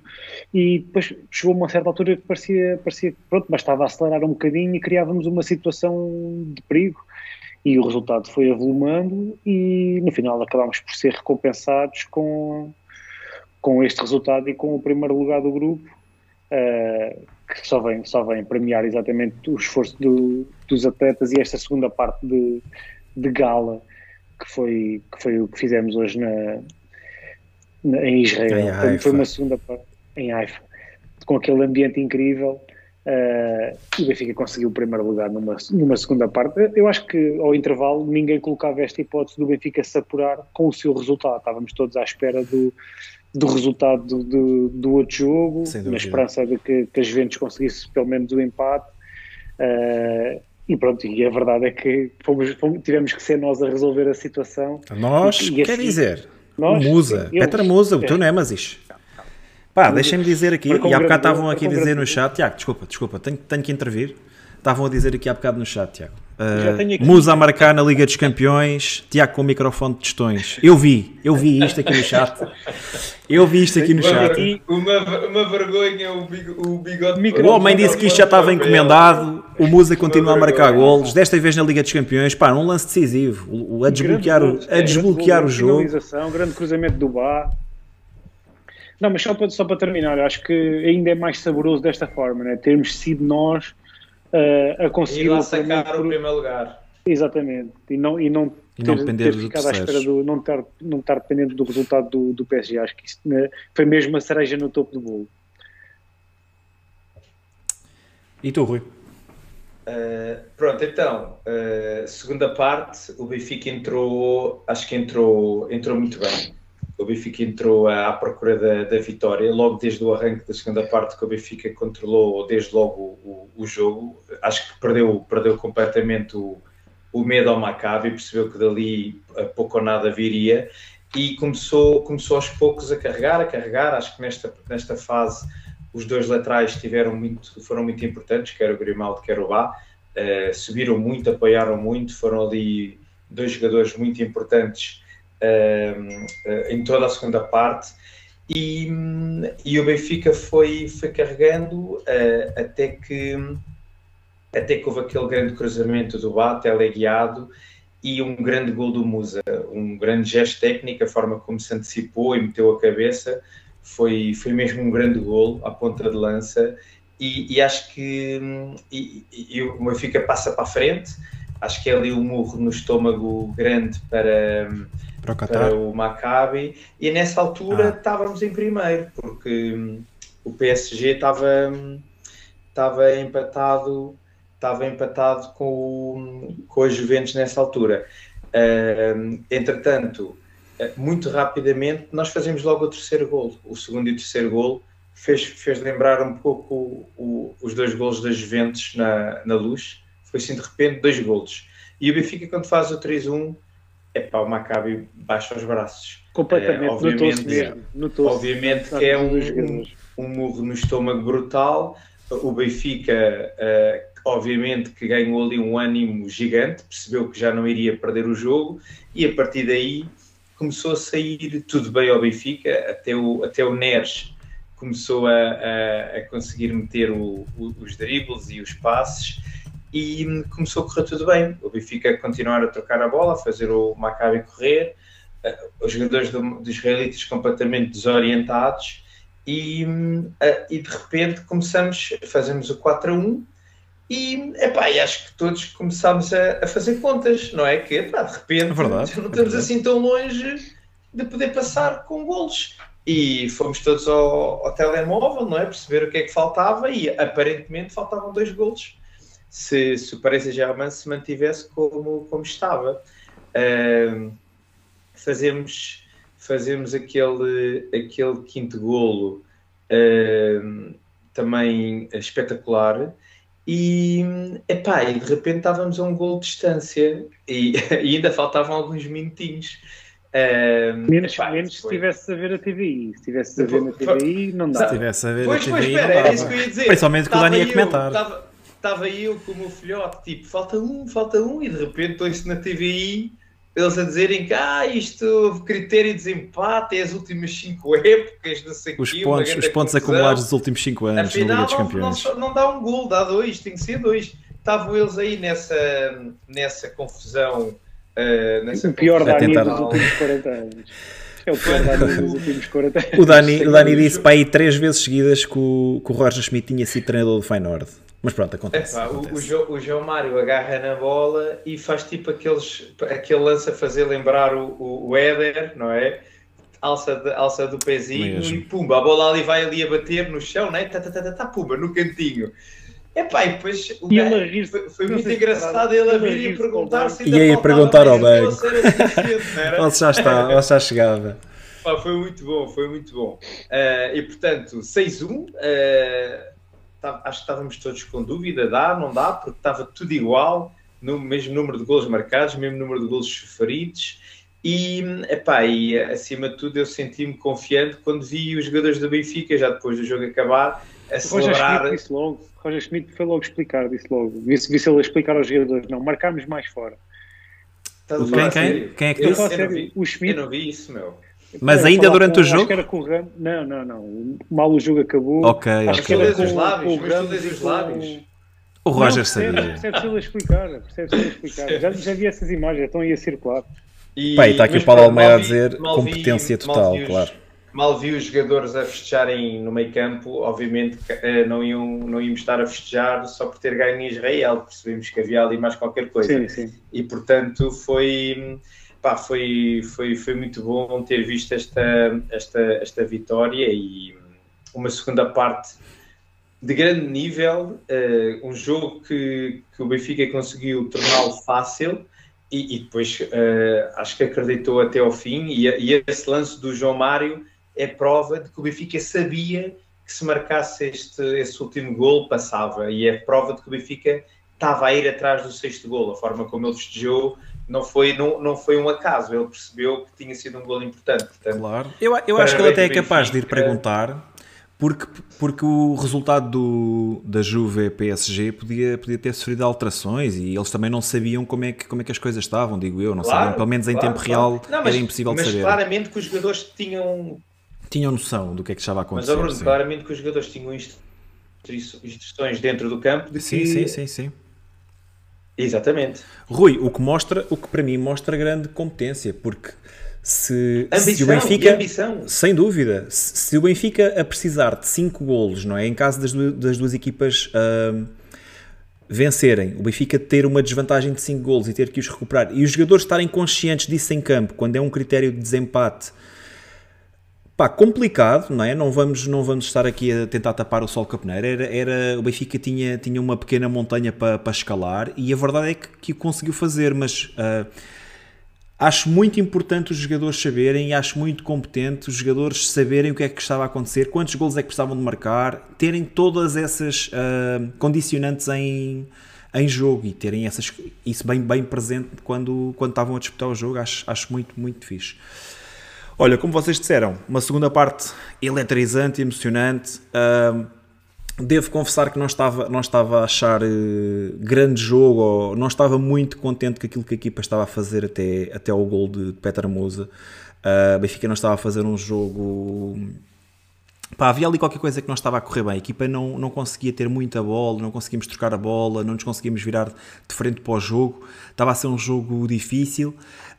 e depois chegou a uma certa altura que parecia, parecia pronto, bastava acelerar um bocadinho e criávamos uma situação de perigo. E o resultado foi avolumando, e no final acabámos por ser recompensados com, com este resultado e com o primeiro lugar do grupo, uh, que só vem, só vem premiar exatamente o esforço do, dos atletas e esta segunda parte de, de gala que foi, que foi o que fizemos hoje na, em Israel. Em foi, foi, uma segunda parte em Haifa, com aquele ambiente incrível. Uh, e o Benfica conseguiu o primeiro lugar numa, numa segunda parte. Eu acho que ao intervalo ninguém colocava esta hipótese do Benfica se apurar com o seu resultado. Estávamos todos à espera do, do resultado do, do, do outro jogo, na esperança de que, que a Juventus conseguisse pelo menos o empate. Uh, e pronto, e a verdade é que fomos, fomos, tivemos que ser nós a resolver a situação.
Nós, e, e quer assim, dizer, nós, Musa, eu, Petra Musa, o teu Nemesis. Pá, deixem-me dizer aqui, e há bocado estavam aqui a dizer no chat, Tiago, desculpa, desculpa, tenho, tenho que intervir. Estavam a dizer aqui há bocado no chat, Tiago. Uh, Musa a marcar na Liga dos Campeões, Tiago com o microfone de tostões. Eu vi, eu vi isto aqui no chat. Eu vi isto aqui no chat.
Uma, uma vergonha o, bigode.
O homem disse que isto já estava encomendado. O Musa continua a marcar golos, desta vez na Liga dos Campeões. Pá, um lance decisivo. O, a desbloquear, o, a desbloquear o jogo.
Grande cruzamento do Bá. Não, mas só para, só para terminar, acho que ainda é mais saboroso desta forma, né? termos sido nós uh, a conseguir. E
lá sacar por... o primeiro lugar.
Exatamente. E não, e não,
e não ter, ter ficado à espera
do. Não estar, não estar dependente do resultado do, do PSG. Acho que isso né, foi mesmo a cereja no topo do bolo.
E tu, Rui?
Uh, pronto, então, uh, segunda parte, o Benfica entrou, acho que entrou, entrou muito bem o Benfica entrou à procura da, da, vitória, logo desde o arranque da segunda parte que o Benfica controlou desde logo o, o jogo, acho que perdeu, perdeu completamente o, o medo ao Maccabi, percebeu que dali pouco ou nada viria e começou, começou aos poucos a carregar, a carregar, acho que nesta, nesta fase os dois laterais tiveram muito, foram muito importantes, quer o Grimaldo, quer o Bá, uh, subiram muito, apoiaram muito, foram ali dois jogadores muito importantes em toda a segunda parte. E, e o Benfica foi, foi carregando uh, até que até que houve aquele grande cruzamento do Bá, teleguiado, e um grande gol do Musa, um grande gesto técnico, a forma como se antecipou e meteu a cabeça, foi, foi mesmo um grande gol à ponta de lança, e, e acho que e, e o Benfica passa para a frente, acho que é ali um murro no estômago grande para, para o, para o Maccabi, e nessa altura ah. estávamos em primeiro, porque hum, o PSG estava, hum, estava empatado estava empatado com, o, com a Juventus nessa altura. Uh, entretanto, eh, muito rapidamente, nós fazemos logo o terceiro gol. O segundo e o terceiro gol fez, fez lembrar um pouco o, o, os dois golos da Juventus na, na luz. Foi assim, de repente, dois golos. E o Benfica, quando faz o 3-1, é para o Maccabi baixa os braços.
Completamente, é, obviamente, mesmo.
obviamente que é um, um, um murro no estômago brutal. O Benfica, uh, obviamente, que ganhou ali um ânimo gigante, percebeu que já não iria perder o jogo e a partir daí começou a sair tudo bem ao Benfica, até o, até o Neres começou a, a, a conseguir meter o, o, os dribles e os passes e começou a correr tudo bem. O Benfica a continuar a trocar a bola, a fazer o Maccabi correr, uh, os jogadores do, dos israelitas completamente desorientados E, uh, e de repente começamos, fazemos o 4 a 1 e, epá, e acho que todos começámos a, a fazer contas, não é? Que epá, de repente
é verdade,
não estamos é assim tão longe de poder passar com golos. E fomos todos ao, ao, telemóvel, não é? Perceber o que é que faltava e aparentemente faltavam dois golos. Se, se o Paris Saint-Germain se mantivesse como, como estava. Uh, fazemos, fazemos aquele, aquele quinto golo uh, também espetacular e, epá, e de repente estávamos a um gol de distância e, [laughs] e ainda faltavam alguns minutinhos.
Um, menos epá, menos se estivesse a ver a TVI. Se estivesse a ver na TVI, não dá.
Se estivesse a ver pois, a TVI, pois, espera, era isso que eu ia dizer. Principalmente que o Dani ia comentar.
Estava eu com o meu filhote, tipo, falta um, falta um, e de repente estou-se na TVI eles a dizerem que ah, isto critério de desempate é as últimas 5 [laughs] épocas, não sei
os pontos, os pontos acumulados dos últimos 5 anos Afinal, na Liga dos Campeões.
Não, não, dá um gol, dá dois, tem que ser dois. Estavam eles aí nessa, nessa confusão. Uh, nessa
o pior da tentar... dos últimos 40 anos. É o pior Dani dos últimos 40 anos.
O Dani, o Dani disse para aí três vezes seguidas que o, que o Roger Schmidt tinha sido treinador do Feyenoord. Mas pronto, acontece. acontece.
O, o, João, o, João Mário agarra na bola e faz tipo aqueles, aquele lance a fazer lembrar o, o, o Éder, não é? Alça, de, alça do pezinho Mesmo. e pumba, a bola ali vai ali a bater no chão, né? Tá, tá, tá, tá, tá pumba, no cantinho. Epá, e depois o e foi, foi muito engraçado ele a vir e perguntar se
ainda E aí perguntar ao banco. [laughs] Ele já está, ele já chegava.
Pá, foi muito bom, foi muito bom. Uh, e portanto, 6-1. Uh, acho que estávamos todos com dúvida, dá, não dá, porque estava tudo igual, no mesmo número de gols marcados, mesmo número de gols sofridos, e, epá, e acima de tudo eu senti-me confiante quando vi os jogadores do Benfica, já depois do jogo acabar, a celebrar...
Roger Schmidt logo, Roger Schmidt foi logo explicar, disse logo, disse, disse ele explicar aos jogadores, não, marcámos mais fora.
Quem, quem, quem é que disse?
Eu, eu, o Schmidt, eu não vi isso, meu.
Mas ainda durante
com,
o jogo? Acho
que era com o Ram... Não, não, não. Mal o jogo acabou.
Ok,
acho
okay. que era com, os lábios, com o Ramos os lábios.
O Roger não, sabia.
Percebe-se ele explicar. Percebe-se ele explicar. Já, já vi essas imagens, estão aí a circular.
E, Pai, está aqui o Paulo Almeida a dizer competência vi, total,
os,
claro.
Mal vi os jogadores a festejarem no meio campo, obviamente eh, não iam, não iam estar a festejar só por ter ganho em Israel, percebemos que havia ali mais qualquer coisa.
Sim, sim.
E portanto foi pá, foi, foi, foi muito bom ter visto esta, esta, esta vitória e uma segunda parte de grande nível, uh, um jogo que, que o Benfica conseguiu torná-lo fácil e, e depois uh, acho que acreditou até ao fim e, e, esse lance do João Mário é prova de que o Benfica sabia que se marcasse este, esse último gol passava e é prova de que o Benfica estava a ir atrás do sexto gol, a forma como ele festejou não foi, não, não foi um acaso, ele percebeu que tinha sido um gol importante. Portanto,
claro. Eu, eu acho que ele até é capaz de ir perguntar, porque, porque o resultado do, da Juve PSG podia, podia ter sofrido alterações e eles também não sabiam como é que, como é que as coisas estavam, digo eu, não claro, sabiam, pelo menos em claro, tempo real não, mas, era impossível
de
saber.
Mas claramente que os jogadores tinham...
Tinham noção do que é que estava a acontecer.
Mas, claramente que os jogadores tinham instruções dentro do campo de
sim,
que...
Sim, sim, sim
Exatamente.
Rui, o que mostra, o que para mim mostra grande competência, porque se,
ambição,
se o Benfica, sem dúvida, se, se, o Benfica a precisar de 5 golos, não é, em caso das, duas, das duas equipas uh, vencerem, o Benfica ter uma desvantagem de 5 golos e ter que os recuperar, e os jogadores estarem conscientes disso em campo, quando é um critério de desempate, Pá, complicado, não é? Não vamos, não vamos estar aqui a tentar tapar o sol capeneiro. Era, era, o Benfica tinha, tinha uma pequena montanha para, para escalar e a verdade é que, o conseguiu fazer, mas uh, acho muito importante os jogadores saberem e acho muito competente os jogadores saberem o que é que estava a acontecer, quantos gols é que precisavam de marcar, terem todas essas uh, condicionantes em, em jogo e terem essas, isso bem, bem presente quando, quando estavam a disputar o jogo. Acho, acho muito, muito fixe. Olha, como vocês disseram, uma segunda parte eletrizante, emocionante. Uh, devo confessar que não estava, não estava a achar uh, grande jogo, ou não estava muito contente com aquilo que a equipa estava a fazer até, até o gol de Petra Musa. Uh, Benfica não estava a fazer um jogo. Pá, havia ali qualquer coisa que não estava a correr bem. A equipa não, não conseguia ter muita bola, não conseguimos trocar a bola, não nos conseguimos virar de frente para o jogo. Estava a ser um jogo difícil.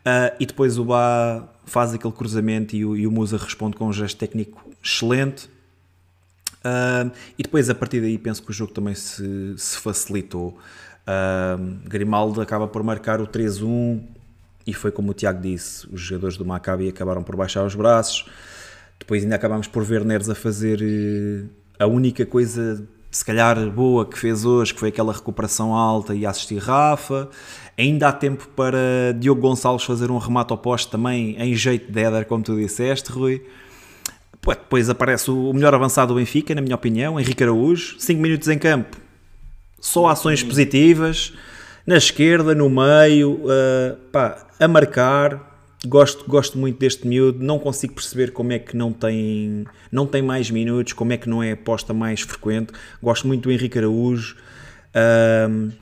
Uh, e depois o Bá faz aquele cruzamento e o, e o Musa responde com um gesto técnico excelente. Uh, e depois, a partir daí, penso que o jogo também se, se facilitou. Uh, Grimaldo acaba por marcar o 3-1 e foi como o Tiago disse, os jogadores do Maccabi acabaram por baixar os braços. Depois ainda acabámos por ver Neres a fazer uh, a única coisa, se calhar, boa que fez hoje, que foi aquela recuperação alta e assistir Rafa. Ainda há tempo para Diogo Gonçalves fazer um remate ao poste também, em jeito de Éder, como tu disseste, Rui. Depois aparece o melhor avançado do Benfica, na minha opinião, Henrique Araújo. 5 minutos em campo, só ações positivas. Na esquerda, no meio, uh, pá, a marcar. Gosto, gosto muito deste miúdo. Não consigo perceber como é que não tem, não tem mais minutos, como é que não é aposta mais frequente. Gosto muito do Henrique Araújo. Uh,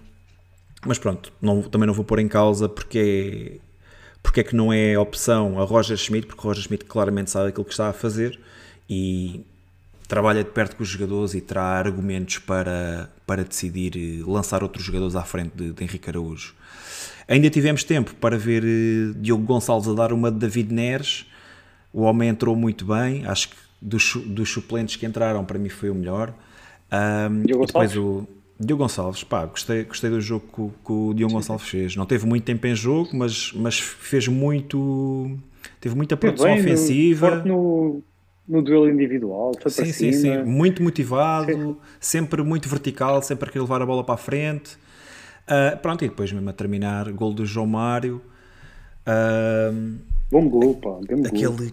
mas pronto, não, também não vou pôr em causa porque é, porque é que não é opção a Roger Schmidt, porque Roger Schmidt claramente sabe aquilo que está a fazer e trabalha de perto com os jogadores e terá argumentos para, para decidir eh, lançar outros jogadores à frente de, de Henrique Araújo. Ainda tivemos tempo para ver uh, Diogo Gonçalves a dar uma de David Neres. O homem entrou muito bem. Acho que dos, dos suplentes que entraram, para mim foi o melhor. Um,
Diogo
depois o Diogo Gonçalves, pá, gostei, gostei do jogo que, que o Diogo Gonçalves fez. Não teve muito tempo em jogo, mas, mas fez muito. Teve muita produção
bem,
ofensiva.
No, no, no duelo individual, foi
sim,
para
sim,
cima.
sim. Muito motivado, sim. sempre muito vertical, sempre a querer levar a bola para a frente. Uh, pronto, e depois mesmo a terminar, gol do João Mário. Uh,
Bom gol, pá. Bom
aquele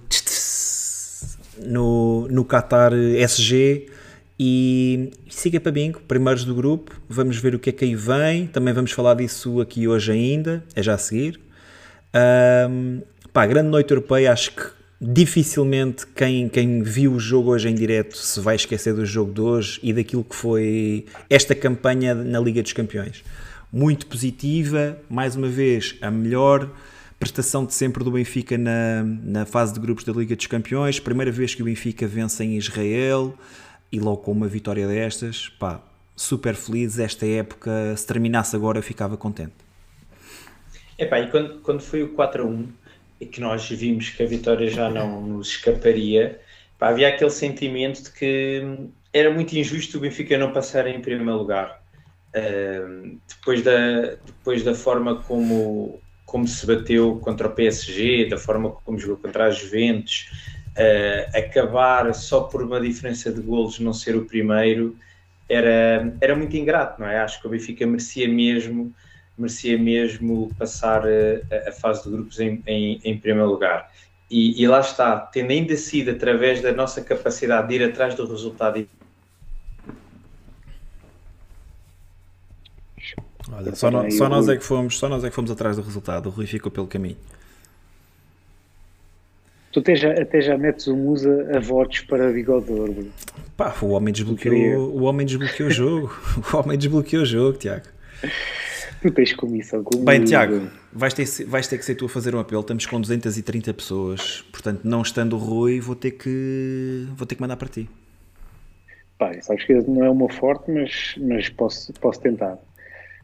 no, no Qatar SG e siga para bingo, primeiros do grupo, vamos ver o que é que aí vem, também vamos falar disso aqui hoje ainda, é já a seguir. Um, pá, grande noite europeia, acho que dificilmente quem, quem viu o jogo hoje em direto se vai esquecer do jogo de hoje e daquilo que foi esta campanha na Liga dos Campeões. Muito positiva, mais uma vez, a melhor prestação de sempre do Benfica na, na fase de grupos da Liga dos Campeões, primeira vez que o Benfica vence em Israel, e logo com uma vitória destas, pá, super feliz. Esta época, se terminasse agora, eu ficava contente.
Epá, e quando, quando foi o 4 a 1 e que nós vimos que a vitória já não nos escaparia, pá, havia aquele sentimento de que era muito injusto o Benfica não passar em primeiro lugar. Depois, da, depois da forma como, como se bateu contra o PSG, da forma como jogou contra as Juventus, uh, acabar só por uma diferença de golos não ser o primeiro era, era muito ingrato, não é? Acho que o Benfica merecia mesmo, merecia mesmo passar a, a fase de grupos em, em, em primeiro lugar. E, e, lá está, tendo ainda sido através da nossa capacidade de ir atrás do resultado.
Olha, só, no, só, nós é que fomos, só nós é que fomos atrás do resultado, o Rui ficou pelo caminho.
Tu até já, até já metes o Musa a votos para Bigodor.
Pá, o homem desbloqueou, o homem desbloqueou o jogo. [laughs] O homem desbloqueou o jogo, Tiago.
Tu tens comissão comigo.
Bem, Tiago, vais ter, vais ter que ser tu a fazer um apelo. Estamos com 230 pessoas. Portanto, não estando o Rui, vou ter que, vou ter que mandar para ti.
Pá, sabes que não é uma forte, mas, mas posso, posso tentar.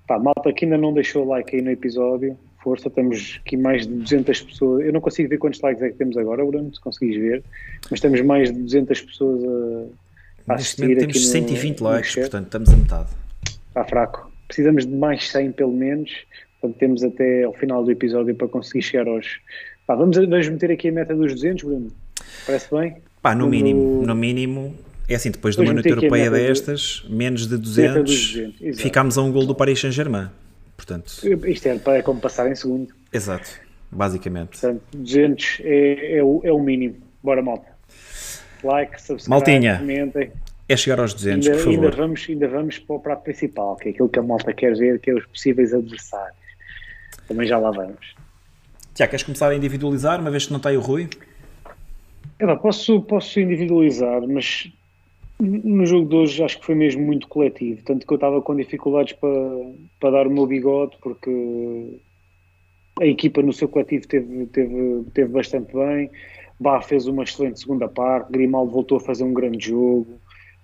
Pá, malta que ainda não deixou o like aí no episódio, força, temos aqui mais de 200 pessoas. Eu não consigo ver quantos likes é que temos agora, Bruno, se conseguis ver, mas temos mais de 200 pessoas a, a
Neste momento temos 120 no, likes, portanto estamos a metade.
Está fraco. Precisamos de mais 100 pelo menos, portanto temos até ao final do episódio para conseguir chegar aos. Pá, vamos, vamos meter aqui a meta dos 200, Bruno? Parece bem?
Pá, no mínimo, no mínimo, é assim, depois de uma noite europeia destas, de, menos de 200, 200 ficámos a um gol do Paris Saint-Germain. Portanto,
Isto é, é como passar em segundo.
Exato, basicamente.
Portanto, 200 é, é, o, é o mínimo. Bora, malta. Like, subscribe,
Maltinha, comentem. É chegar aos 200,
ainda,
por favor.
Ainda vamos, ainda vamos para o prato principal, que é aquilo que a malta quer ver, que é os possíveis adversários. Também já lá vamos.
Tiago, queres começar a individualizar, uma vez que não está aí o Rui?
É, posso, posso individualizar, mas no jogo de hoje acho que foi mesmo muito coletivo, tanto que eu estava com dificuldades para, para dar o meu bigode, porque a equipa no seu coletivo teve, teve, teve bastante bem. Bá fez uma excelente segunda parte, Grimaldo voltou a fazer um grande jogo.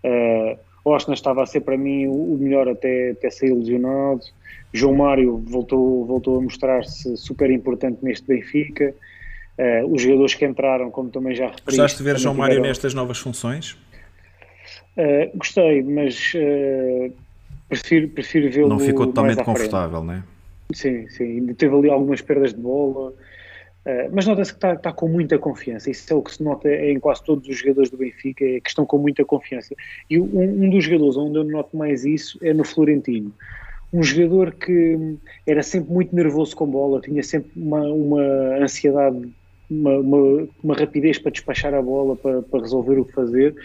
Uh, Osna estava a ser para mim o melhor até, até ser ilusionado. João Mário voltou, voltou a mostrar-se super importante neste Benfica. Uh, os jogadores que entraram, como também já referi.
Gostaste de ver João Mário nestas novas funções?
Uh, gostei, mas uh, prefiro, prefiro vê-lo.
Não ficou totalmente confortável, não é?
Sim, sim. Ainda teve ali algumas perdas de bola. Uh, mas nota-se que está, está, com muita confiança. Isso é o que se nota em quase todos os jogadores do Benfica, é que estão com muita confiança. E um, um dos jogadores onde eu noto mais isso é no Florentino. Um jogador que era sempre muito nervoso com bola, tinha sempre uma, uma ansiedade uma, uma, uma, rapidez para despachar a bola, para, para, resolver o que fazer.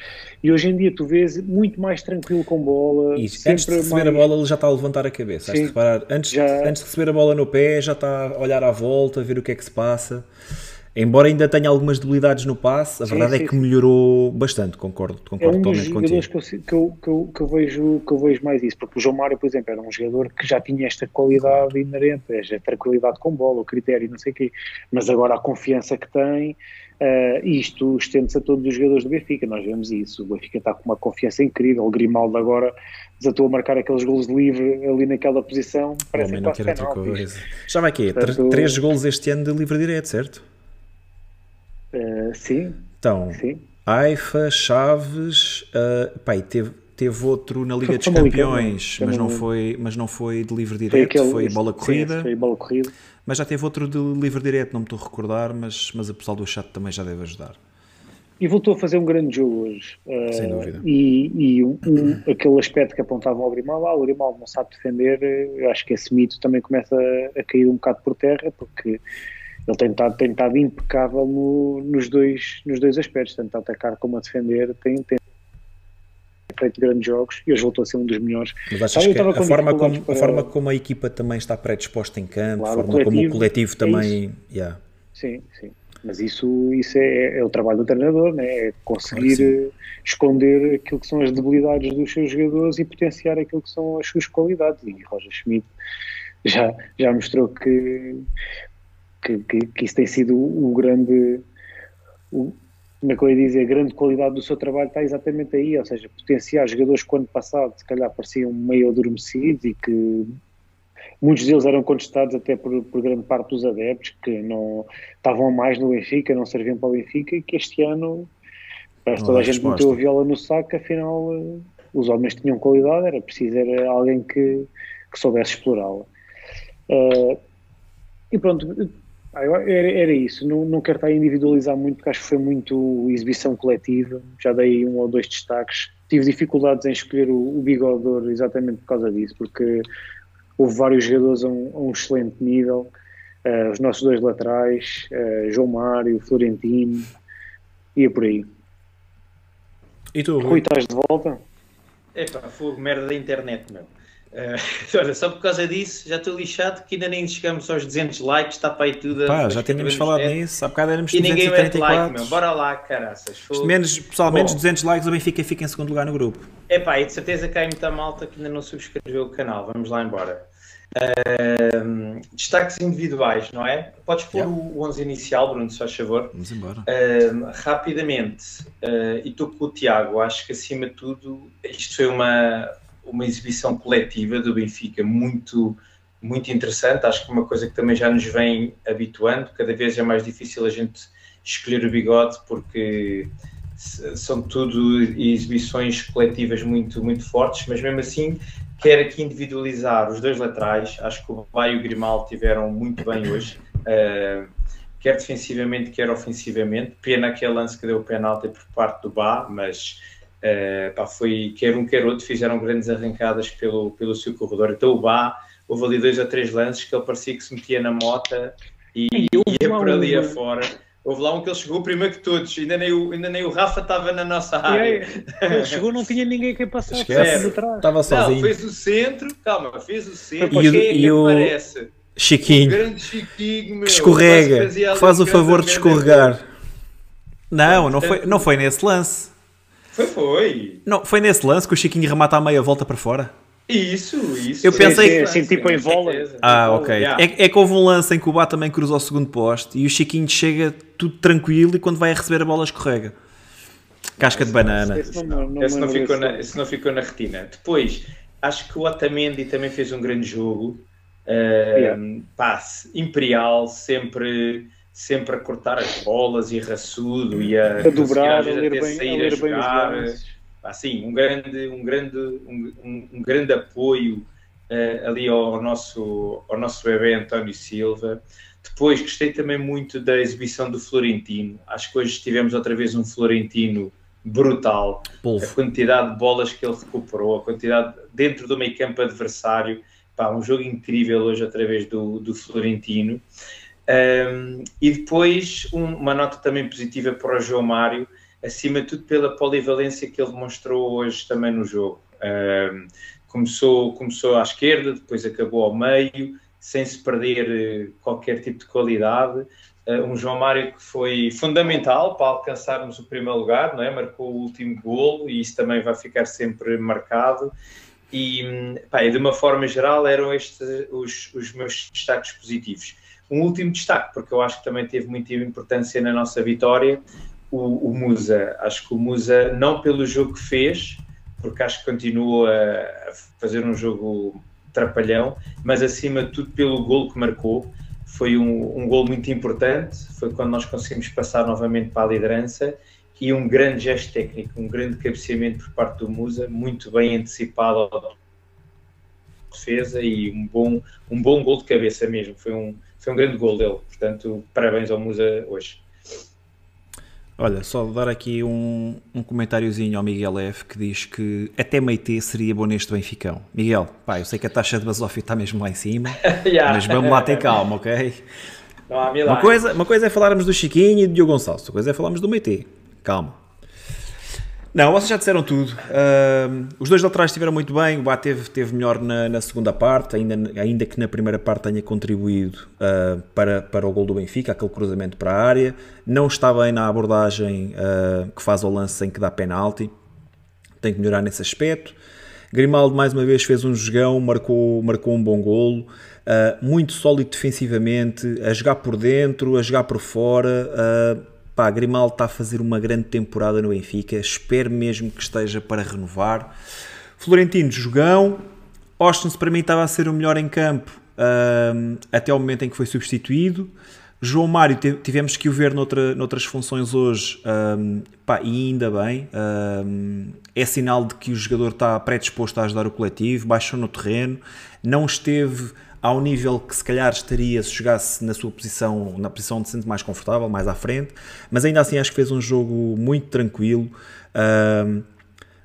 E hoje em dia tu vês muito mais tranquilo com bola.
antes de receber mais... a bola, ele já está a levantar a cabeça. Sim, reparar, antes, já... antes de receber a bola no pé, já está a olhar à volta, a ver o que é que se passa. Embora ainda tenha algumas debilidades no passe, a sim, verdade é sim, é que melhorou bastante, concordo, concordo
é um
totalmente
contigo. Que eu, que, eu, que, eu, que, eu vejo, que eu vejo mais isso, porque o João Mário, por exemplo, era um jogador que já tinha esta qualidade inerente, a tranquilidade com bola, o critério, não sei o quê, mas agora a confiança que tem, uh, isto estende-se a todos os jogadores do Benfica, nós vemos isso, o Benfica está com uma confiança incrível, o Grimaldo agora desatou a marcar aqueles golos de livre ali naquela posição, parece que quase penal.
Já vai aqui, Portanto, três golos este ano de livre direto, certo?
Uh, sim.
Então,
sim.
Aifa, Chaves, uh, pá, teve, teve outro na Liga foi, dos Campeões, mas não, foi, mas não foi de livre direto, foi, aquele, foi bola corrida.
Sim, foi bola corrida.
Mas já teve outro de livre direto, não me estou a recordar, mas, mas a pessoal do chat também já deve ajudar.
E voltou a fazer um grande jogo hoje.
Uh, Sem dúvida.
E, e um, um, aquele aspecto que apontavam ao Grimaldo, ah, o Grimaldo não sabe defender, eu acho que esse mito também começa a, a cair um bocado por terra, porque ele tem estado, tem estado impecável no, nos, dois, nos dois aspectos, tanto a atacar como a defender, tem, tem feito grandes jogos e hoje voltou a ser um dos melhores.
Mas achas que a forma, como, para... a forma como a equipa também está predisposta em campo, claro, a forma como o coletivo é também.
É yeah. Sim, sim. Mas isso, isso é, é, o trabalho do treinador, né? é conseguir claro esconder aquilo que são as debilidades dos seus jogadores e potenciar aquilo que são as suas qualidades. E Roger Schmidt já, já mostrou que que, que, que isso tem sido o, grande. O, como é que eu ia dizer? A grande qualidade do seu trabalho está exatamente aí, ou seja, potenciar jogadores que, ano passado, se calhar pareciam meio adormecidos e que muitos deles eram contestados até por, por, grande parte dos adeptos que não estavam mais no Benfica, não serviam para o Benfica e que este ano parece toda a gente meteu a viola no saco, afinal eh, os homens tinham qualidade, era preciso era alguém que, que soubesse explorá-la. Uh, e pronto, era, era, isso, não, não quero estar a individualizar muito porque acho que foi muito exibição coletiva, já dei um ou dois destaques. Tive dificuldades em escolher o, o bigodor exatamente por causa disso, porque houve vários jogadores a um, a um excelente nível, uh, os nossos dois laterais, uh, João Mário, Florentino, ia por aí.
E tu,
Rui, estás de volta?
Epá, fogo, merda da internet, meu. Uh, [laughs] olha, só por causa disso já estou lixado que ainda nem chegamos aos 200 likes, está para aí tudo.
Pá, já tínhamos falado nisso, há bocado éramos
e 234. ninguém like, meu. Bora lá, caraças.
Menos, pessoal, menos 200 likes o Benfica fica em segundo lugar no grupo.
É pá, e de certeza que há muita malta que ainda não subscreveu o canal. Vamos lá embora. Uh, destaques individuais, não é? Podes pôr yeah. o 11 inicial, Bruno, se faz favor.
Vamos embora.
Uh, rapidamente, uh, e estou com o Tiago, acho que acima de tudo isto foi uma uma exibição coletiva do Benfica muito, muito interessante. Acho que é uma coisa que também já nos vem habituando. Cada vez é mais difícil a gente escolher o bigode porque são tudo exibições coletivas muito, muito fortes, mas mesmo assim quero aqui individualizar os dois laterais. Acho que o Bay e o Grimaldo tiveram muito bem hoje. Uh, quer defensivamente, quer ofensivamente. Pena aquele lance que deu o penalti por parte do Bá, mas Uh, pá, foi, quer um, quer outro, fizeram grandes arrancadas pelo, pelo seu corredor. Então o Bá, houve ali dois ou três lances que ele parecia que se metia na mota e, e ia por ali um... afora. Houve lá um que ele chegou primeiro que todos, ainda nem o, ainda nem o Rafa estava na nossa área.
Ele chegou, não tinha ninguém que passasse Estava
sozinho.
Não, fez o centro, calma, fez o centro. E, o, é e o... Parece?
Chiquinho,
o grande Chiquinho meu,
escorrega, faz o favor de escorregar. Não, não foi, não foi nesse lance.
Foi, foi.
Não, foi nesse lance que o Chiquinho remata a meia volta para fora?
Isso, isso.
Eu pensei
que... Assim, tipo em vola.
Ah, ok. Yeah. É, é, que houve um lance em que o Bá também cruza o segundo poste e o Chiquinho chega tudo tranquilo e quando vai a receber a bola escorrega. Casca de banana.
Esse não, não, esse não, ficou na, esse não ficou na retina. Depois, acho que o Otamendi também fez um grande jogo. Uh, yeah. Passe imperial, sempre sempre a cortar as bolas e raçudo e a,
a dobrar, a ler bem, a ler bem os
assim, um grande, um grande, um, um grande apoio uh, ali ao nosso, ao nosso bebê António Silva. Depois gostei também muito da exibição do Florentino. Acho que hoje tivemos outra vez um Florentino brutal. Polvo. A quantidade de bolas que ele recuperou, a quantidade dentro do meio campo adversário. Pá, um jogo incrível hoje através do, do Florentino. Um, e depois um, uma nota também positiva para o João Mário, acima de tudo pela polivalência que ele demonstrou hoje também no jogo. Um, começou, começou à esquerda, depois acabou ao meio, sem se perder eh, qualquer tipo de qualidade. Uh, um João Mário que foi fundamental para alcançarmos o primeiro lugar, não é? marcou o último golo e isso também vai ficar sempre marcado. E, pá, de uma forma geral, eram estes os, os meus destaques positivos. Um último destaque, porque eu acho que também teve muita importância na nossa vitória, o, o Musa. Acho que o Musa, não pelo jogo que fez, porque acho que continua a fazer um jogo trapalhão, mas acima de tudo pelo gol que marcou. Foi um, um gol muito importante, foi quando nós conseguimos passar novamente para a liderança e um grande gesto técnico, um grande cabeceamento por parte do Musa, muito bem antecipado à defesa e um bom, um bom gol de cabeça mesmo. Foi um, foi um grande gol dele, portanto, parabéns ao Musa hoje.
Olha, só dar aqui um, um comentáriozinho ao Miguel F que diz que até Meite seria bom neste Benficão. Miguel, pá, eu sei que a taxa de basófia está mesmo lá em cima, [laughs] yeah. mas vamos lá ter calma, ok? Não há uma coisa, uma coisa é falarmos do Chiquinho e do Diogo Gonçalves, outra coisa é falarmos do Meite. Calma. Não, vocês já disseram tudo. Uh, os dois laterais estiveram muito bem. O Bá teve, melhor na, na, segunda parte, ainda, ainda que na primeira parte tenha contribuído uh, para, para o gol do Benfica, aquele cruzamento para a área. Não está bem na abordagem uh, que faz ao lance sem que dá penalti. Tem que melhorar nesse aspecto. Grimaldo, mais uma vez, fez um jogão, marcou, marcou um bom golo. muito sólido defensivamente, a jogar por dentro, a jogar por fora Pá, Grimaldo está a fazer uma grande temporada no Benfica, espero mesmo que esteja para renovar. Florentino, jogão. Austin para mim estava a ser o melhor em campo uh, até o momento em que foi substituído. João Mário tivemos que o ver noutra, noutras funções hoje um, pá, e ainda bem. Um, é sinal de que o jogador está predisposto a ajudar o coletivo, baixou no terreno, não esteve ao nível que se calhar estaria se jogasse na sua posição, na posição de sente mais confortável, mais à frente, mas ainda assim acho que fez um jogo muito tranquilo.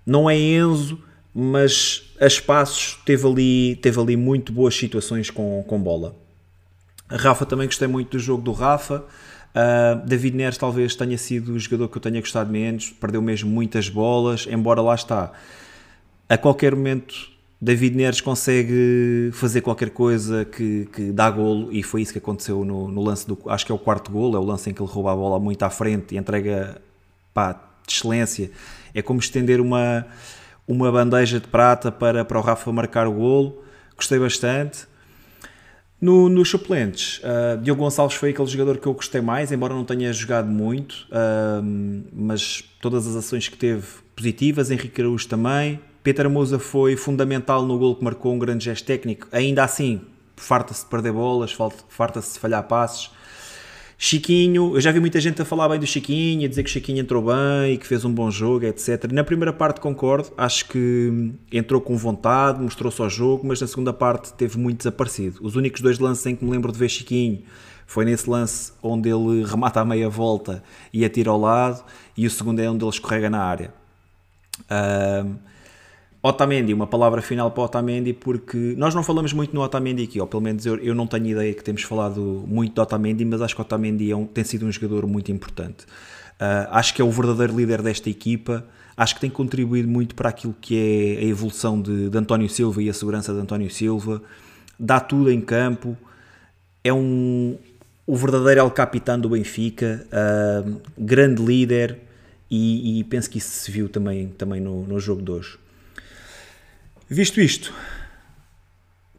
Não é Enzo, mas a espaços teve ali, teve ali muito boas situações com, com bola. Rafa também gostei muito do jogo do Rafa. Uh, David Neres talvez tenha sido o jogador que eu tenha gostado menos, perdeu mesmo muitas bolas, embora lá está. A qualquer momento David Neres consegue fazer qualquer coisa que, que dá golo e foi isso que aconteceu no, no, lance do acho que é o quarto golo, é o lance em que ele rouba a bola muito à frente e entrega pá, de excelência. É como estender uma, uma bandeja de prata para, para o Rafa marcar o golo. Gostei bastante. No, nos suplentes, uh, Diogo Gonçalves foi aquele jogador que eu gostei mais, embora não tenha jogado muito, uh, mas todas as ações que teve positivas, Henrique Araújo também, Peter Musa foi fundamental no gol que marcou um grande gesto técnico. Ainda assim, farta-se de perder bolas, farta-se de falhar passes. Chiquinho, eu já vi muita gente a falar bem do Chiquinho, a dizer que o Chiquinho entrou bem e que fez um bom jogo, etc. Na primeira parte concordo, acho que entrou com vontade, mostrou-se ao jogo, mas na segunda parte teve muito desaparecido. Os únicos dois lances em que me lembro de ver Chiquinho foi nesse lance onde ele [laughs] remata a meia volta e atira ao lado, e o segundo é onde ele escorrega na área. Otamendi, uma palavra final para Otamendi, porque nós não falamos muito no Otamendi aqui, ou pelo menos eu, eu não tenho ideia que temos falado muito de Otamendi, mas acho que Otamendi é um, tem sido um jogador muito importante. Uh, acho que é o verdadeiro líder desta equipa, acho que tem contribuído muito para aquilo que é a evolução de, de António Silva e a segurança de António Silva, dá tudo em campo, é um, o verdadeiro El Capitão do Benfica, uh, grande líder, e, e, penso que isso se viu também, também no, no jogo de hoje. Visto isto,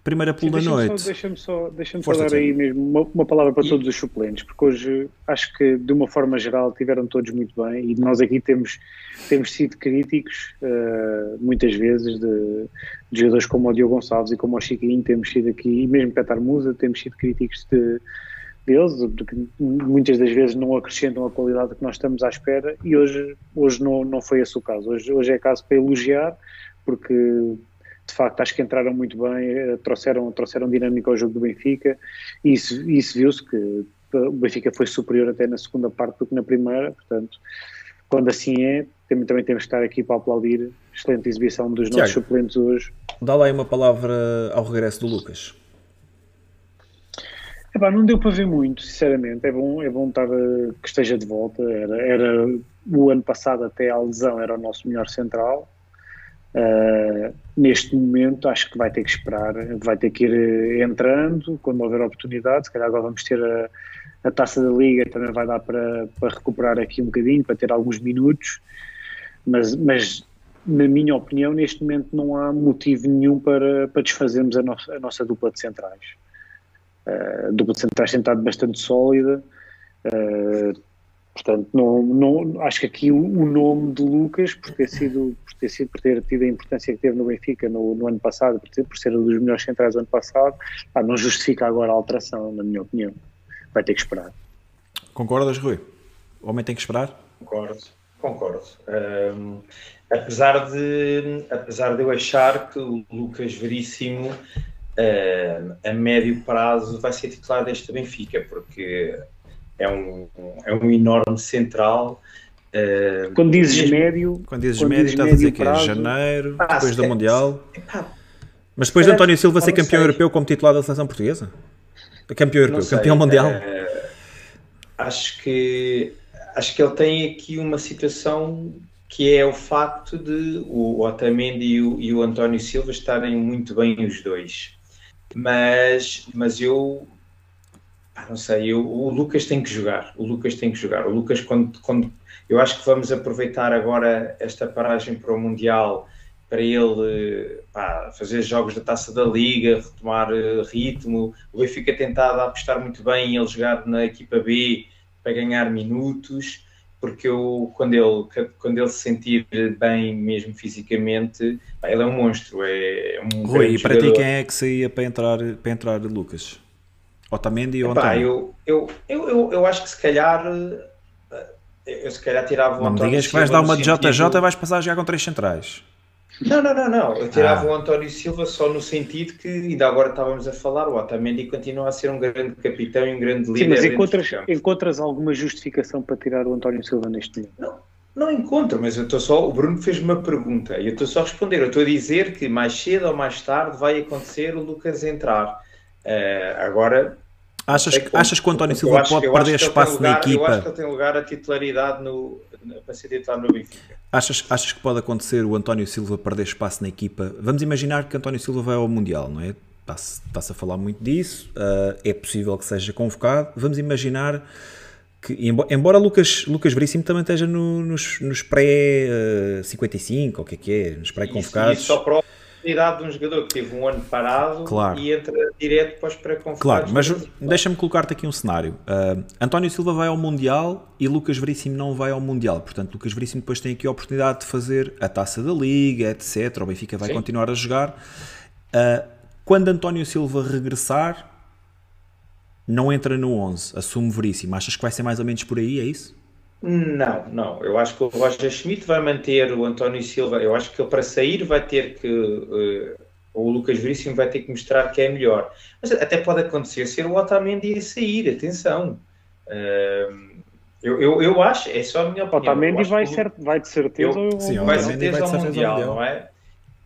primeira pool da noite.
Deixa-me só, deixa só dar aí mesmo uma, uma, palavra para todos os suplentes, porque hoje acho que de uma forma geral tiveram todos muito bem e nós aqui temos, temos sido críticos uh, muitas vezes de, de, jogadores como o Diogo Gonçalves e como o Chiquinho, temos sido aqui, e mesmo Petar Musa, temos sido críticos de, deles, porque muitas das vezes não acrescentam a qualidade que nós estamos à espera e hoje, hoje não, não foi esse o caso. Hoje, hoje é caso para elogiar, porque de facto acho que entraram muito bem, eh, trouxeram, trouxeram dinâmica ao jogo do Benfica e isso, isso viu-se que o Benfica foi superior até na segunda parte do que na primeira, portanto, quando assim é, também, também temos que estar aqui para aplaudir a excelente exibição dos Tiago, nossos suplentes hoje.
Dá lá aí uma palavra ao regresso do Lucas.
Epá, não deu para ver muito, sinceramente. É bom, é bom estar, eh, que esteja de volta. Era, era o ano passado até à lesão era o nosso melhor central. Uh, neste momento acho que vai ter que esperar, vai ter que ir eh, entrando quando houver oportunidade. Se calhar agora vamos ter a, a taça da liga, também vai dar para, para recuperar aqui um bocadinho, para ter alguns minutos. Mas, mas na minha opinião, neste momento não há motivo nenhum para, para desfazermos a, no, a nossa dupla de centrais. Uh, a dupla de centrais tem estado bastante sólida. Uh, portanto, não, não, acho que aqui o, o, nome de Lucas, por ter, sido, por, ter sido, por ter tido a importância que teve no Benfica no, no ano passado, por, ter, por ser um dos melhores centrais do ano passado, ah, não justifica agora a alteração, na minha opinião. Vai ter que esperar.
Concordas, Rui? O homem tem que esperar?
Concordo, concordo. Um, apesar, de, apesar de eu achar que o Lucas Veríssimo uh, a médio prazo vai ser titular deste Benfica, porque é um, é um enorme central.
Uh, quando dizes mesmo, médio,
quando dizes quando médio, estás a dizer que é janeiro, ah, depois do Mundial. Mas depois de António Silva ser campeão europeu como titular da seleção portuguesa? Campeão europeu, campeão mundial? Uh,
acho que acho que ele tem aqui uma situação que é o facto de o Otamendi e o, e o António Silva estarem muito bem os dois mas, mas eu não sei, eu, o Lucas tem que jogar, o Lucas tem que jogar, o Lucas quando, quando eu acho que vamos aproveitar agora esta paragem para o Mundial para ele pá, fazer jogos da Taça da Liga, retomar uh, ritmo, o Benfica tentado apostar muito bem em ele jogar na equipa B para ganhar minutos, porque eu, quando, ele, quando ele se sentir bem mesmo fisicamente, pá, ele é um monstro. É um
Rui, e para jogador. ti quem é que saía para entrar, para entrar Lucas? Otamendi ou Epá,
eu, eu, eu, eu, eu acho que se calhar eh, eu se calhar tirava
o Não me digas que vais dar uma de JJ e vais passar a jogar com três centrais.
Não, não, não, não. Eu tirava ah. o António Silva só no sentido que, ainda agora estávamos a falar, o Otamendi continua a ser um grande capitão e um grande líder. Sim,
mas encontras, encontras alguma justificação para tirar o António Silva neste momento?
Não, não encontro, mas eu estou só. O Bruno fez uma pergunta e eu estou só a responder. Eu estou a dizer que mais cedo ou mais tarde vai acontecer o Lucas entrar. Uh, agora.
Achas, que, achas que o António Silva acho, pode perder espaço lugar, na equipa? Eu
acho que ele tem lugar a titularidade no, para ser titular no Benfica.
Achas, achas que pode acontecer o António Silva perder espaço na equipa? Vamos imaginar que António Silva vai ao Mundial, não é? Está-se está a falar muito disso, uh, é possível que seja convocado. Vamos imaginar que, embora Lucas, Lucas Veríssimo também esteja no, nos, nos pré-55, uh, ou o que é que é, nos pré-convocados.
Isso, isso só prova idade de um jogador que teve um ano parado claro. e entra direto para os pré-convocados.
Claro, mas deixa-me colocar-te aqui um cenário. Uh, António Silva vai ao Mundial e Lucas Veríssimo não vai ao Mundial. Portanto, Lucas Veríssimo depois tem aqui a oportunidade de fazer a taça da Liga, etc. O Benfica vai Sim. continuar a jogar. Uh, quando António Silva regressar, não entra no 11, assume Veríssimo. Achas que vai ser mais ou menos por aí? É isso?
Não, não. Eu acho que o Roger Schmidt vai manter o António Silva. Eu acho que ele para sair vai ter que. Uh, o Lucas Veríssimo vai ter que mostrar que é melhor. Mas até pode acontecer ser o Otamendi a sair, atenção. Uh, eu, eu, eu acho, é só a minha opinião.
Otamendi vai, ser, vai de certeza,
eu, sim, vai, certeza vai ao mundial, mundial, não é?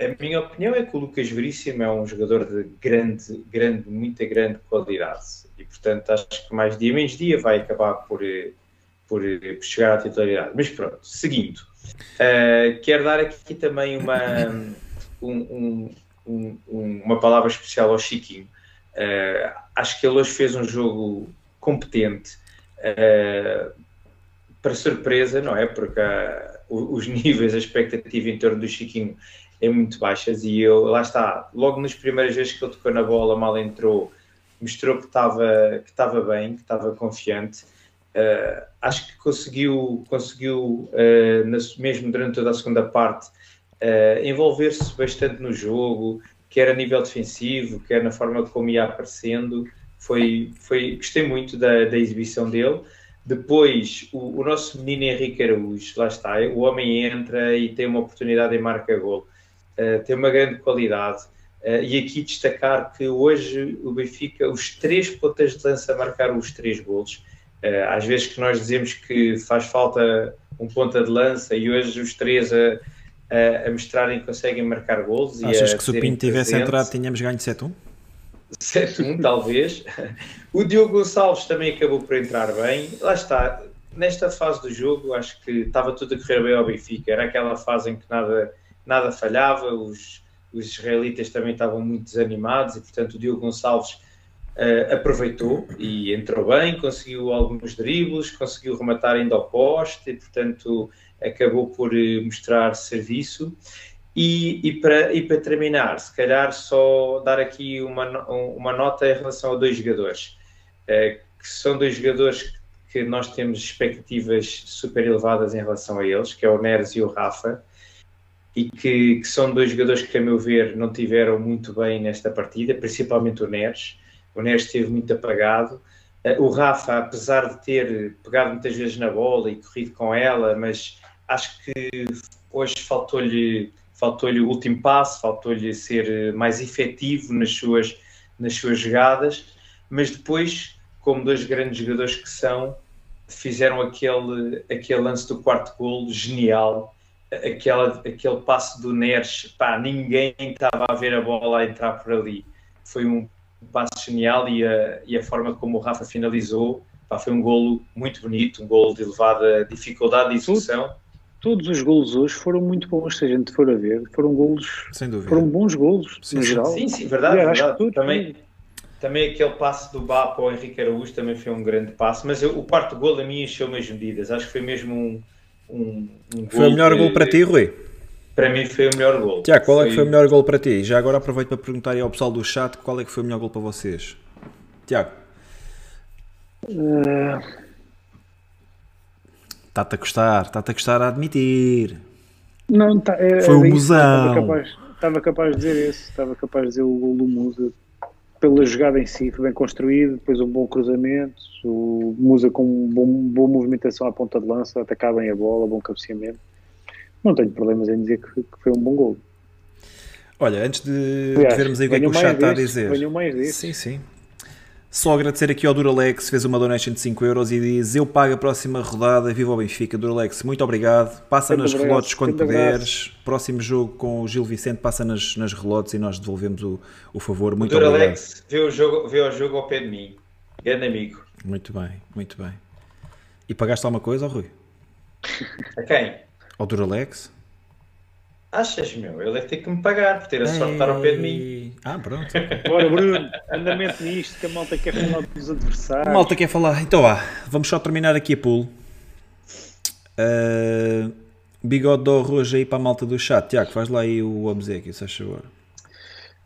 A minha opinião é que o Lucas Veríssimo é um jogador de grande, grande, muita grande qualidade. E portanto acho que mais dia menos dia vai acabar por eh, por, por chegar à titularidade. Mas pronto, seguindo, uh, quero dar aqui também uma, um, um, um, uma palavra especial ao Chiquinho. Uh, acho que ele hoje fez um jogo competente, uh, para surpresa, não é? Porque os [laughs] níveis, a expectativa em torno do Chiquinho é muito baixas e eu, lá está, logo nas primeiras vezes que ele tocou na bola, mal entrou, mostrou que estava que estava bem, que estava confiante. Uh, acho que conseguiu, conseguiu uh, mesmo durante toda a segunda parte, uh, envolver-se bastante no jogo, quer a nível defensivo, quer na forma como ia aparecendo. foi, foi, gostei muito da, da exibição dele. Depois, o, o, nosso menino Henrique Araújo, lá está, o homem entra e tem uma oportunidade e marca gol. Tem uma grande qualidade. E aqui destacar que hoje o Benfica, os três pontas de lança marcaram os três golos. Uh, às vezes que nós dizemos que faz falta um ponta de lança e hoje os três a, a, a mostrarem que conseguem marcar golos.
Achas que se o Pinto tivesse entrado tínhamos ganho 7-1?
7-1 talvez. O Diogo Gonçalves também acabou por entrar bem. Lá está, nesta fase do jogo acho que estava tudo a correr bem ao Benfica. Era aquela fase em que nada, nada falhava, os, os israelitas também estavam muito desanimados e portanto o Diogo Gonçalves uh, aproveitou e entrou bem, conseguiu alguns dribles, conseguiu rematar ainda ao poste e portanto acabou por eh, mostrar serviço. E, e, para, e para terminar, se calhar só dar aqui uma, uma nota em relação a dois jogadores, uh, que são dois jogadores que nós temos expectativas super elevadas em relação a eles, que é o Neres e o Rafa, e que, que, são dois jogadores que, a meu ver, não tiveram muito bem nesta partida, principalmente o Neres. O Neres esteve muito apagado. Uh, o Rafa, apesar de ter pegado muitas vezes na bola e corrido com ela, mas acho que hoje faltou-lhe faltou-lhe o último passo, faltou-lhe ser eh, mais efetivo nas suas, nas suas jogadas, mas depois, como dois grandes jogadores que são, fizeram aquele, aquele lance do quarto gol genial, aquela, aquele passo do Neres, pá, ninguém estava a ver a bola a entrar por ali. Foi um passo genial e a, e a forma como o Rafa finalizou, pá, foi um golo muito bonito, um golo de elevada dificuldade de execução
todos os golos hoje foram muito bons, se a gente for a ver. Foram golos. Sem dúvida. Foram bons golos, sim, no
sim,
geral.
Sim, sim, verdade. verdade. também, também aquele passe do Bá para o Henrique Araújo também foi um grande passe. Mas eu, o quarto gol a mim encheu-me as medidas. Acho que foi mesmo um. um, um
foi o melhor que, gol para ti, Rui?
Para mim foi o melhor gol.
Tiago, qual foi... é que foi o melhor gol para ti? Já agora aproveito para perguntar aí ao pessoal do chat qual é que foi o melhor gol para vocês. Tiago. Uh... Está-te a custar, está-te a custar a admitir.
Não, tá, é,
Foi o Musão.
Estava capaz, estava capaz de dizer esse, estava capaz de dizer o gol do Musa. Pela jogada em si, foi bem construído, depois um bom cruzamento, o Musa com um bom, boa movimentação à ponta de lança, atacar bem a bola, bom cabeceamento. Não tenho problemas em dizer que, que foi um bom gol.
Olha, antes de, Aliás, de vermos aí o que é que o chat está a dizer. Sim, sim. Só agradecer aqui ao Duralex, fez uma donation de 5 euros e diz: Eu pago a próxima rodada, viva o Benfica. Duralex, muito obrigado. Passa nas relotes quando puderes. Próximo jogo com o Gil Vicente, passa nas, nas relotes e nós devolvemos o, o favor. Muito o Duralex
obrigado. vê o, jogo, vê o jogo ao pé de mim. Grande amigo.
Muito bem, muito bem. E pagaste alguma coisa, Rui?
A quem?
Ao Duralex?
Achas, meu? Ele deve ter que me pagar por ter a sorte de estar ao pé de mim.
Ah, pronto. [laughs]
Bora, Bruno, andamento nisto, que a malta quer falar dos adversários. A
malta quer falar. Então vá, vamos só terminar aqui a pool. Uh, bigode do arroz aí para a malta do chat. Tiago, faz lá aí o obsequio, se achas agora.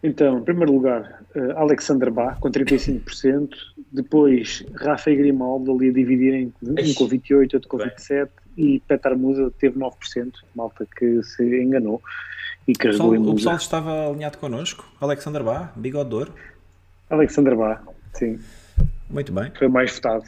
Então, em primeiro lugar, uh, Alexander Bach, com 35%. Depois, Rafa e Grimaldo ali a dividirem, um com 28, outro com 27 e Petar Musa teve 9%, malta que se enganou e carregou
em Musa. O pessoal estava alinhado connosco, Alexander Bá, bigodor.
Alexander Bá, sim.
Muito bem.
Foi mais votado.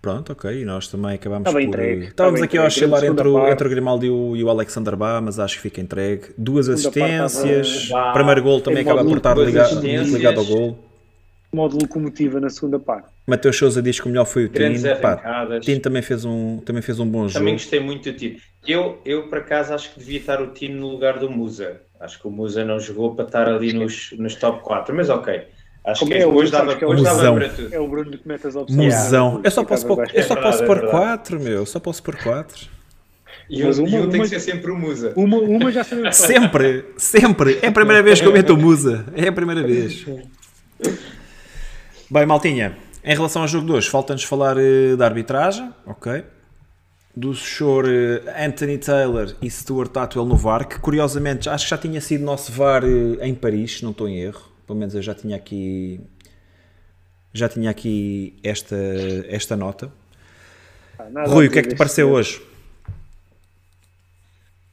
Pronto, ok. E nós também acabamos
Estava
por.
Entregue.
Estávamos aqui a oscilar entre, o, entre o Grimaldo e o, e o Alexander Bá, mas acho que fica entregue. Duas assistências. Primeiro gol também acaba por estar ligado, ligado ao gol
modo locomotiva na segunda parte.
Mateus Souza diz que o melhor foi o Tino. O Tino também fez um, também fez um bom
também
jogo.
Também gostei muito do Tino. Eu, eu, por acaso, acho que devia estar o Tino no lugar do Musa. Acho que o Musa não jogou para estar ali nos, nos top 4, mas ok. Acho Como que é, hoje dava,
é
hoje
dava para tudo. É o Bruno que mete as opções.
Musão. Eu só posso pôr, eu só posso é pôr 4, meu. Eu só posso pôr 4.
E mas uma, uma, tem que ser sempre o Musa.
Uma, uma já sabemos. [laughs]
Sempre, sempre. É a primeira vez que eu meto o Musa. É a primeira vez. [laughs] Bem, Maltinha, em relação ao jogo de hoje, falta-nos falar uh, da arbitragem, ok? Do senhor uh, Anthony Taylor e Stuart Atwell no VAR, que curiosamente acho que já tinha sido nosso VAR uh, em Paris, não estou em erro. Pelo menos eu já tinha aqui já tinha aqui esta, esta nota. Ah, Rui, o que é que te pareceu hoje?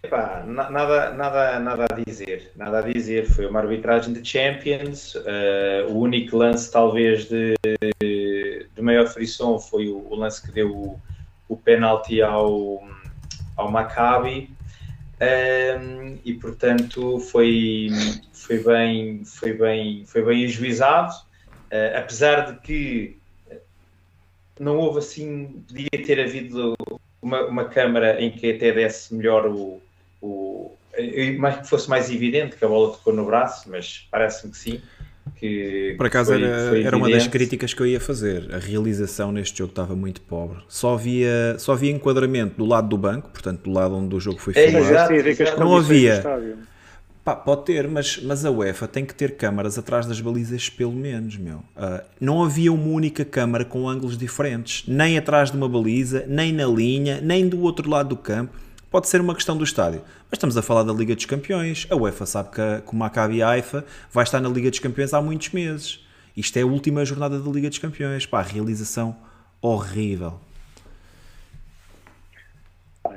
Epá, nada, nada, nada a dizer, nada a dizer. Foi uma arbitragem de Champions. Uh, o único lance, talvez, de, de maior frição foi o, o lance que deu o, o penalti ao, ao Maccabi. Um, e portanto foi, foi, bem, foi, bem, foi bem ajuizado, uh, apesar de que não houve assim, podia ter havido uma, uma câmara em que até desse melhor o, o mais que fosse mais evidente que a bola tocou no braço, mas parece-me que sim. Que
Por acaso foi, era, foi era uma das críticas que eu ia fazer. A realização neste jogo estava muito pobre. Só havia, só havia enquadramento do lado do banco, portanto, do lado onde o jogo foi
é, filmado. É,
não havia. Pá, pode ter, mas, mas a UEFA tem que ter câmaras atrás das balizas, pelo menos, meu. Uh, não havia uma única câmara com ângulos diferentes, nem atrás de uma baliza, nem na linha, nem do outro lado do campo. Pode ser uma questão do estádio. Mas estamos a falar da Liga dos Campeões. A UEFA sabe que, a, que o Maccabi Haifa vai estar na Liga dos Campeões há muitos meses. Isto é a última jornada da Liga dos Campeões. Pá, realização horrível.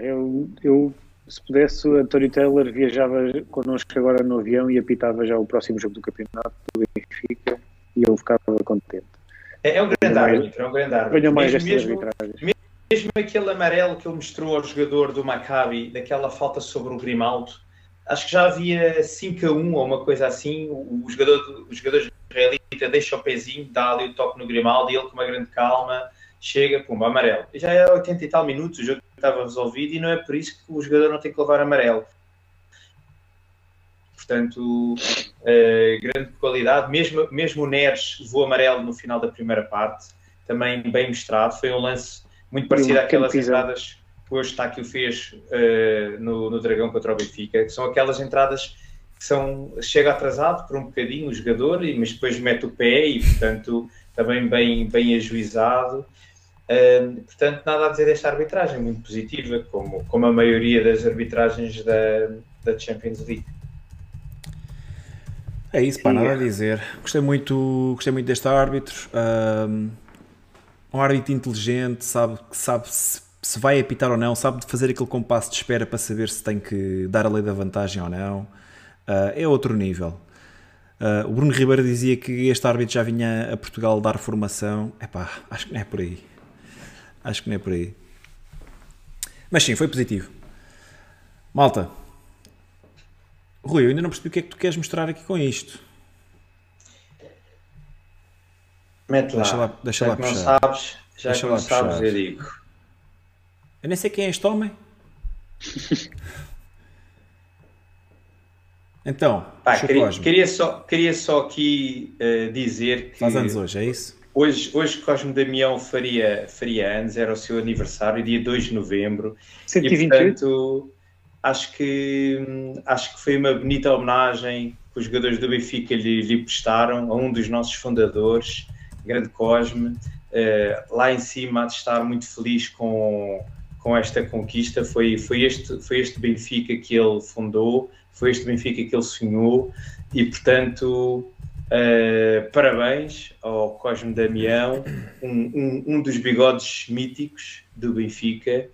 Eu, eu se pudesse, o António Taylor viajava connosco agora no avião e apitava já o próximo jogo do campeonato do Benfica e eu ficava contente.
É, é um grande árbitro, é um grande árbitro.
mais mesmo, mesmo,
mesmo aquele amarelo que ele mostrou ao jogador do Maccabi, daquela falta sobre o Grimaldo, acho que já havia 5 a 1 ou uma coisa assim. O, o jogador, o jogador israelita deixa o pezinho, dá ali o toque no Grimaldo e ele com uma grande calma chega, pumba, amarelo. Já é 80 e tal minutos, o jogo estava resolvido e não é por isso que o jogador não tem que levar amarelo. Portanto, uh, grande qualidade. Mesmo, mesmo o Neres levou amarelo no final da primeira parte, também bem mostrado. Foi um lance muito parecido àquelas entradas que o Eustáquio fez uh, no, no Dragão contra o Benfica, que são aquelas entradas que são, chega atrasado por um bocadinho o jogador, mas depois mete o pé e, portanto, também bem, bem ajuizado. Uh, portanto, nada a dizer desta arbitragem, muito positiva, como, como a maioria das arbitragens da, da Champions League.
É isso, pá, nada a dizer. Gostei muito, gostei muito deste árbitro. Um, um árbitro inteligente, sabe, sabe se, se, vai apitar ou não, sabe de fazer aquele compasso de espera para saber se tem que dar a lei da vantagem ou não. Uh, é outro nível. Uh, o Bruno Ribeiro dizia que este árbitro já vinha a Portugal dar formação. Epá, acho que não é por aí. Acho que não é por aí. Mas sim, foi positivo. Malta. Rui, eu ainda não percebi o que é que tu queres mostrar aqui com isto.
Mete lá. Deixa lá, deixa já lá que puxar. não sabes, já deixa que não sabes, puxar. eu digo.
Eu nem sei quem é este homem. [laughs] então,
Pá, queria, queria, só, queria só aqui uh, dizer que.
Faz anos hoje, é isso?
Hoje, hoje Cosme Damião faria, faria anos, era o seu aniversário, dia 2 de novembro.
128? E,
portanto, acho que, acho que foi uma bonita homenagem que os jogadores do Benfica lhe, lhe prestaram a um dos nossos fundadores, grande Cosme. Uh, lá em cima, há de estar muito feliz com, com esta conquista. Foi, foi, este, foi este Benfica que ele fundou, foi este Benfica que ele sonhou e, portanto, Uh, parabéns ao Cosme Damião, um, um, um, dos bigodes míticos do Benfica,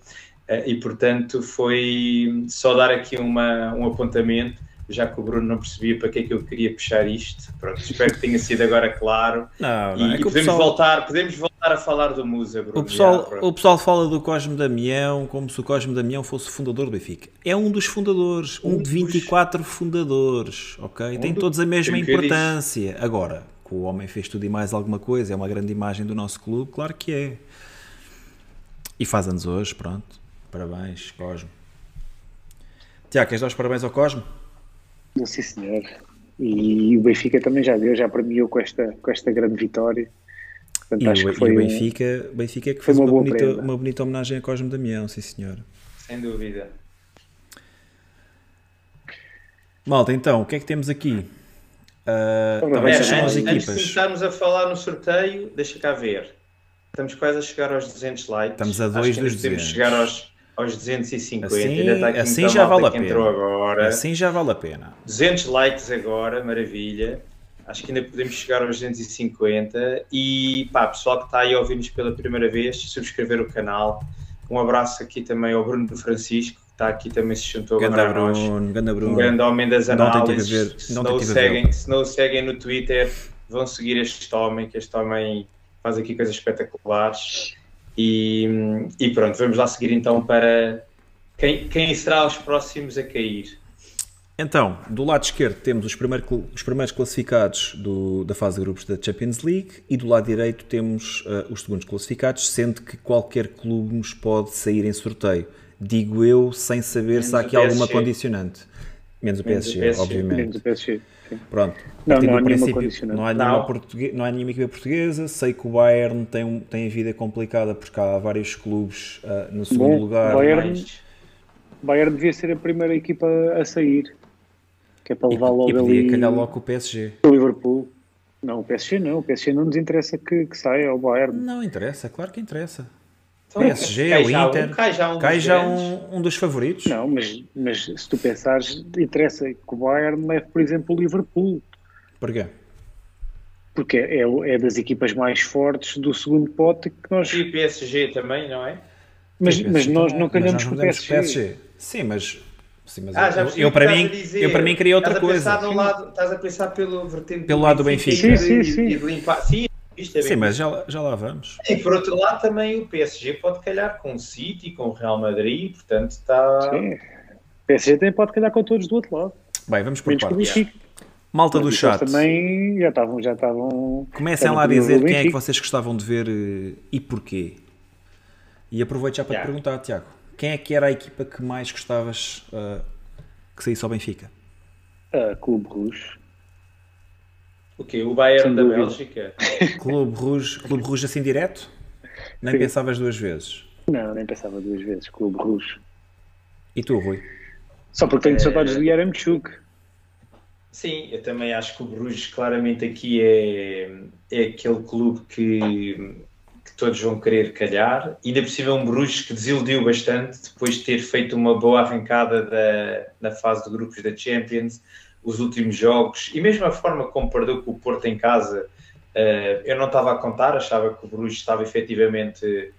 uh, e portanto foi só dar aqui uma, um apontamento já que o Bruno não percebia para que é que eu queria puxar isto. Pronto, espero que tenha sido agora claro. [laughs]
Não, não,
e,
é
podemos, pessoal... voltar, podemos voltar a falar do Musa, Bruno.
O pessoal, já, o pessoal fala do Cosme Damião como se o Cosme Damião fosse o fundador do Benfica. É um dos fundadores, um, um de 24 dos... fundadores, ok? Um Tem do... todos a mesma importância. Agora, que o homem fez tudo e mais alguma coisa, é uma grande imagem do nosso clube, claro que é. E faz anos hoje, pronto. Parabéns, Cosme. Tiago, queres dar os parabéns ao Cosme?
Sim, senhor. E o Benfica também já deu, já premiou com esta, com esta grande vitória.
Portanto, e, acho o, que foi e o Benfica, um, Benfica é que fez uma, uma bonita, uma bonita homenagem a Cosme Damião, sim senhor.
Sem dúvida.
Malta, então, o que é que temos aqui? Uh,
tá bem, antes, antes de começarmos a falar no sorteio, deixa cá ver. Estamos quase a chegar aos 200 likes.
Estamos a dois dos 200.
chegar aos aos 250.
Assim, Ainda está aqui assim já vale a pena.
Agora.
Assim já vale a pena.
200 likes agora, maravilha. Acho que ainda podemos chegar aos 250. E pá, pessoal que está aí a ouvir-nos pela primeira vez, subscrever o canal. Um abraço aqui também ao Bruno Francisco, que está aqui também se juntou
Ganda
agora a nós.
Bruno, Ganda
Um
Bruno.
grande homem das
Não
análises.
ver-
se,
não
não o seguem, se não o seguem no Twitter, vão seguir este homem, que este homem faz aqui coisas espetaculares. E, e pronto, vamos lá seguir então para quem, quem será os próximos a cair.
Então, do lado esquerdo temos os, primeiro os primeiros classificados do- da fase de grupos da Champions League e do lado direito temos eh, os segundos classificados, sendo que qualquer clube nos pode sair em sorteio. Digo eu, sem saber se há
Menos
aqui alguma
PSG.
condicionante. Menos o
Menos o
PSG,
PSG.
obviamente.
Menos o PSG. Sim.
Pronto.
Não, não há
princípio. Não há nenhuma,
Não.
portugue- não há nenhuma equipa portuguesa. Sei que o Bayern tem, um- tem a vida complicada porque há vários clubes ah, no segundo
Bom,
lugar.
Bayern-
Mais-
Bayern devia ser a primeira equipa a sair. Que é para
E,
levar logo
e podia
ali
calhar logo o PSG.
o Liverpool. Não, o PSG não. O PSG não nos interessa que, que saia ao Bayern.
Não interessa, claro que interessa.
Então,
PSG,
cai
o
um-
Inter.
cai já um
Cai
dos
já
grandes.
um, um dos favoritos.
Não, mas, mas se tu pensares, interessa que o Bayern leve, por exemplo, o Liverpool.
Porquê?
Porque é, o- é das equipas mais fortes do segundo pote que nós.
E o PSG também, não é?
Mas, mas
PSG
nós não calhamos com o
damos
PSG.
Sim, mas, sim, mas
Ah,
eu, eu, para mim,
dizer.
eu para mim queria outra
estás
coisa.
A lado, estás a pensar pelo vertente
Pelo lado do
e
Benfica.
Sim, sim, sim.
e de limpar. Sim, isto é
Sim, mas já, já lá vamos.
E por outro lado também o PSG pode calhar com o City, com o Real Madrid, portanto está.
Sim. O PSG tem, pode calhar com todos do outro lado.
Bem, vamos por partes. Malta do chat.
também já estavam. Já estavam
Comecem lá a dizer quem é que vocês gostavam de ver eh, e porquê. E aproveito já para te perguntar, Tiago, quem é que era a equipa que mais gostavas eh, que saísse ao Benfica?
Ah, Clube Rouge.
O quê? O Bayern da. Bélgica? [laughs]
Clube Rouge, Clube Rouge assim direto? Nem
Sim.
pensavas duas vezes.
Não, nem pensava duas vezes. Clube Rouge.
E tu, Rui?
Só porque tenho
É.
saudades de Yaramchuk.
Sim, eu também acho que o Bruges claramente aqui é, é aquele clube que, que todos vão querer calhar. Ainda por cima um Bruges que desiludiu bastante depois de ter feito uma boa arrancada da, na fase de grupos da Champions, os últimos jogos, e mesmo a forma como perdeu com o Porto em casa, eh, eu não estava a contar, achava que o Bruges estava efetivamente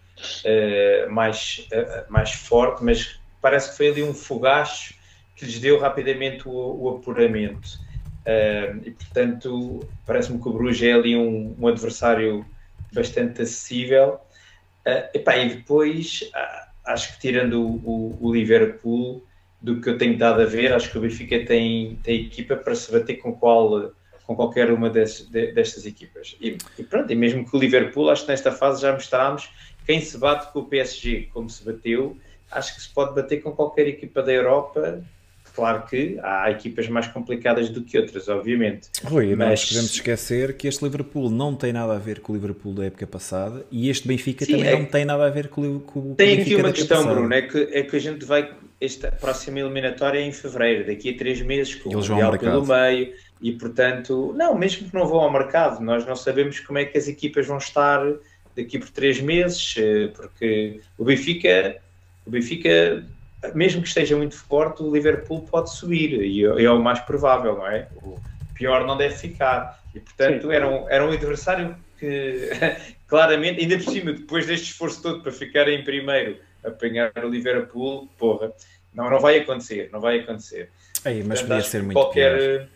eh, mais, eh, mais forte, mas parece que foi ali um fogacho que lhes deu rapidamente o, o apuramento. Uh, e portanto, parece-me que o Bruges é ali um, um adversário bastante acessível. Uh, epá, e depois, ah, acho que tirando o, o- o Liverpool, do que eu tenho dado a ver, acho que o Benfica tem, tem equipa para se bater com, qual, com qualquer uma des- de- destas equipas. E, e pronto, e mesmo que o Liverpool, acho que nesta fase já mostrámos quem se bate com o PSG, como se bateu, acho que se pode bater com qualquer equipa da Europa. Claro que há equipas mais complicadas do que outras, obviamente.
Rui, nós
Mas-
podemos esquecer que este Liverpool não tem nada a ver com o Liverpool da época passada e este Benfica
Sim,
também
é-
não tem nada a ver com, o com o
Tem
Benfica
aqui uma questão. Bruno, é que, é que a gente vai. Esta próxima eliminatória é em fevereiro, daqui a três meses, com o
Eles ao
Mundial pelo meio, e portanto, não, mesmo que não vão ao mercado, nós não sabemos como é que as equipas vão estar daqui por três meses, eh, porque o Benfica, o Benfica, mesmo que esteja muito forte, o Liverpool pode subir, e é é o mais provável, não é? O pior não deve ficar, e portanto,
Sim.
era um, era um adversário que [laughs] claramente, ainda por cima, depois deste esforço todo para ficar em primeiro, apanhar o Liverpool, porra, não, não vai acontecer, não vai acontecer.
Ei, mas
Portanto,
podia ser muito
qualquer,
pior.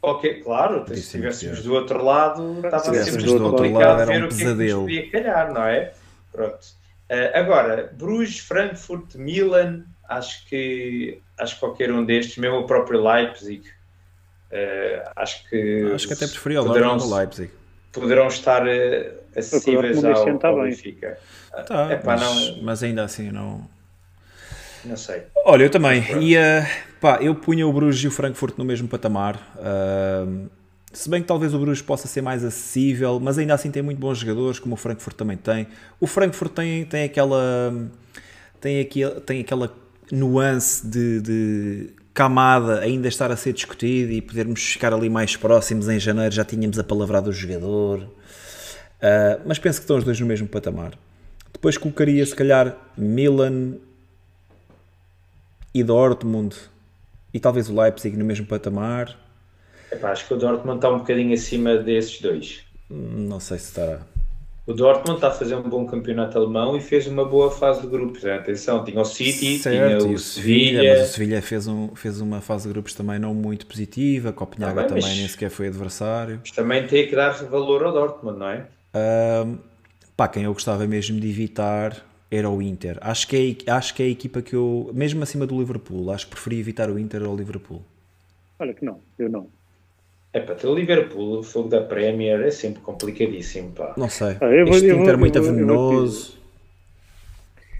qualquer, claro, se estivéssemos do outro lado, estava
Se
sempre
do outro
complicado
lado, era
ver
um
o que é que
pesadelo.
podia calhar, não é? Pronto. Eh, agora, Bruges, Frankfurt, Milan, acho que acho que qualquer um destes, mesmo o próprio Leipzig, eh, acho que
Acho que até preferia o Leipzig.
poderão estar eh, acessíveis ao, ao
bem.
Tá,
Epá,
mas,
não,
mas ainda assim não.
não sei.
Olha, eu também. Ia, pá, eu punha o Bruges e o Frankfurt no mesmo patamar. Ahm, se bem que talvez o Bruges possa ser mais acessível, mas ainda assim tem muito bons jogadores, como o Frankfurt também tem. O Frankfurt tem, tem aquela tem, aqui, tem aquela nuance de, de camada ainda estar a ser discutida e podermos ficar ali mais próximos em janeiro, já tínhamos a palavra do jogador. Ah, mas penso que estão os dois no mesmo patamar. Depois colocaria se calhar Milan e Dortmund e talvez o Leipzig no mesmo patamar.
Epá, acho que o Dortmund está um bocadinho acima desses dois.
Hum, Não sei se estará.
O Dortmund está a fazer um bom campeonato alemão e fez uma boa fase de grupos. Atenção, tinha o City,
certo,
tinha
o,
o
Sevilha, mas o Sevilha fez, um, fez uma fase de grupos também não muito positiva, Copenhaga também
mas-
nem sequer foi adversário.
Mas também tem que dar valor ao Dortmund, não é?
Ahm, pá, quem eu gostava mesmo de evitar era o Inter. Acho que, é, acho que é a equipa que eu, mesmo acima do Liverpool, acho que preferia evitar o Inter ao Liverpool.
Olha que não, eu não.
É para ter o Liverpool, o fogo da Premier é sempre complicadíssimo, pá.
Não sei.
Ah, eu vou-
este
eu vou-
Inter é muito
eu vou- eu vou-
venenoso.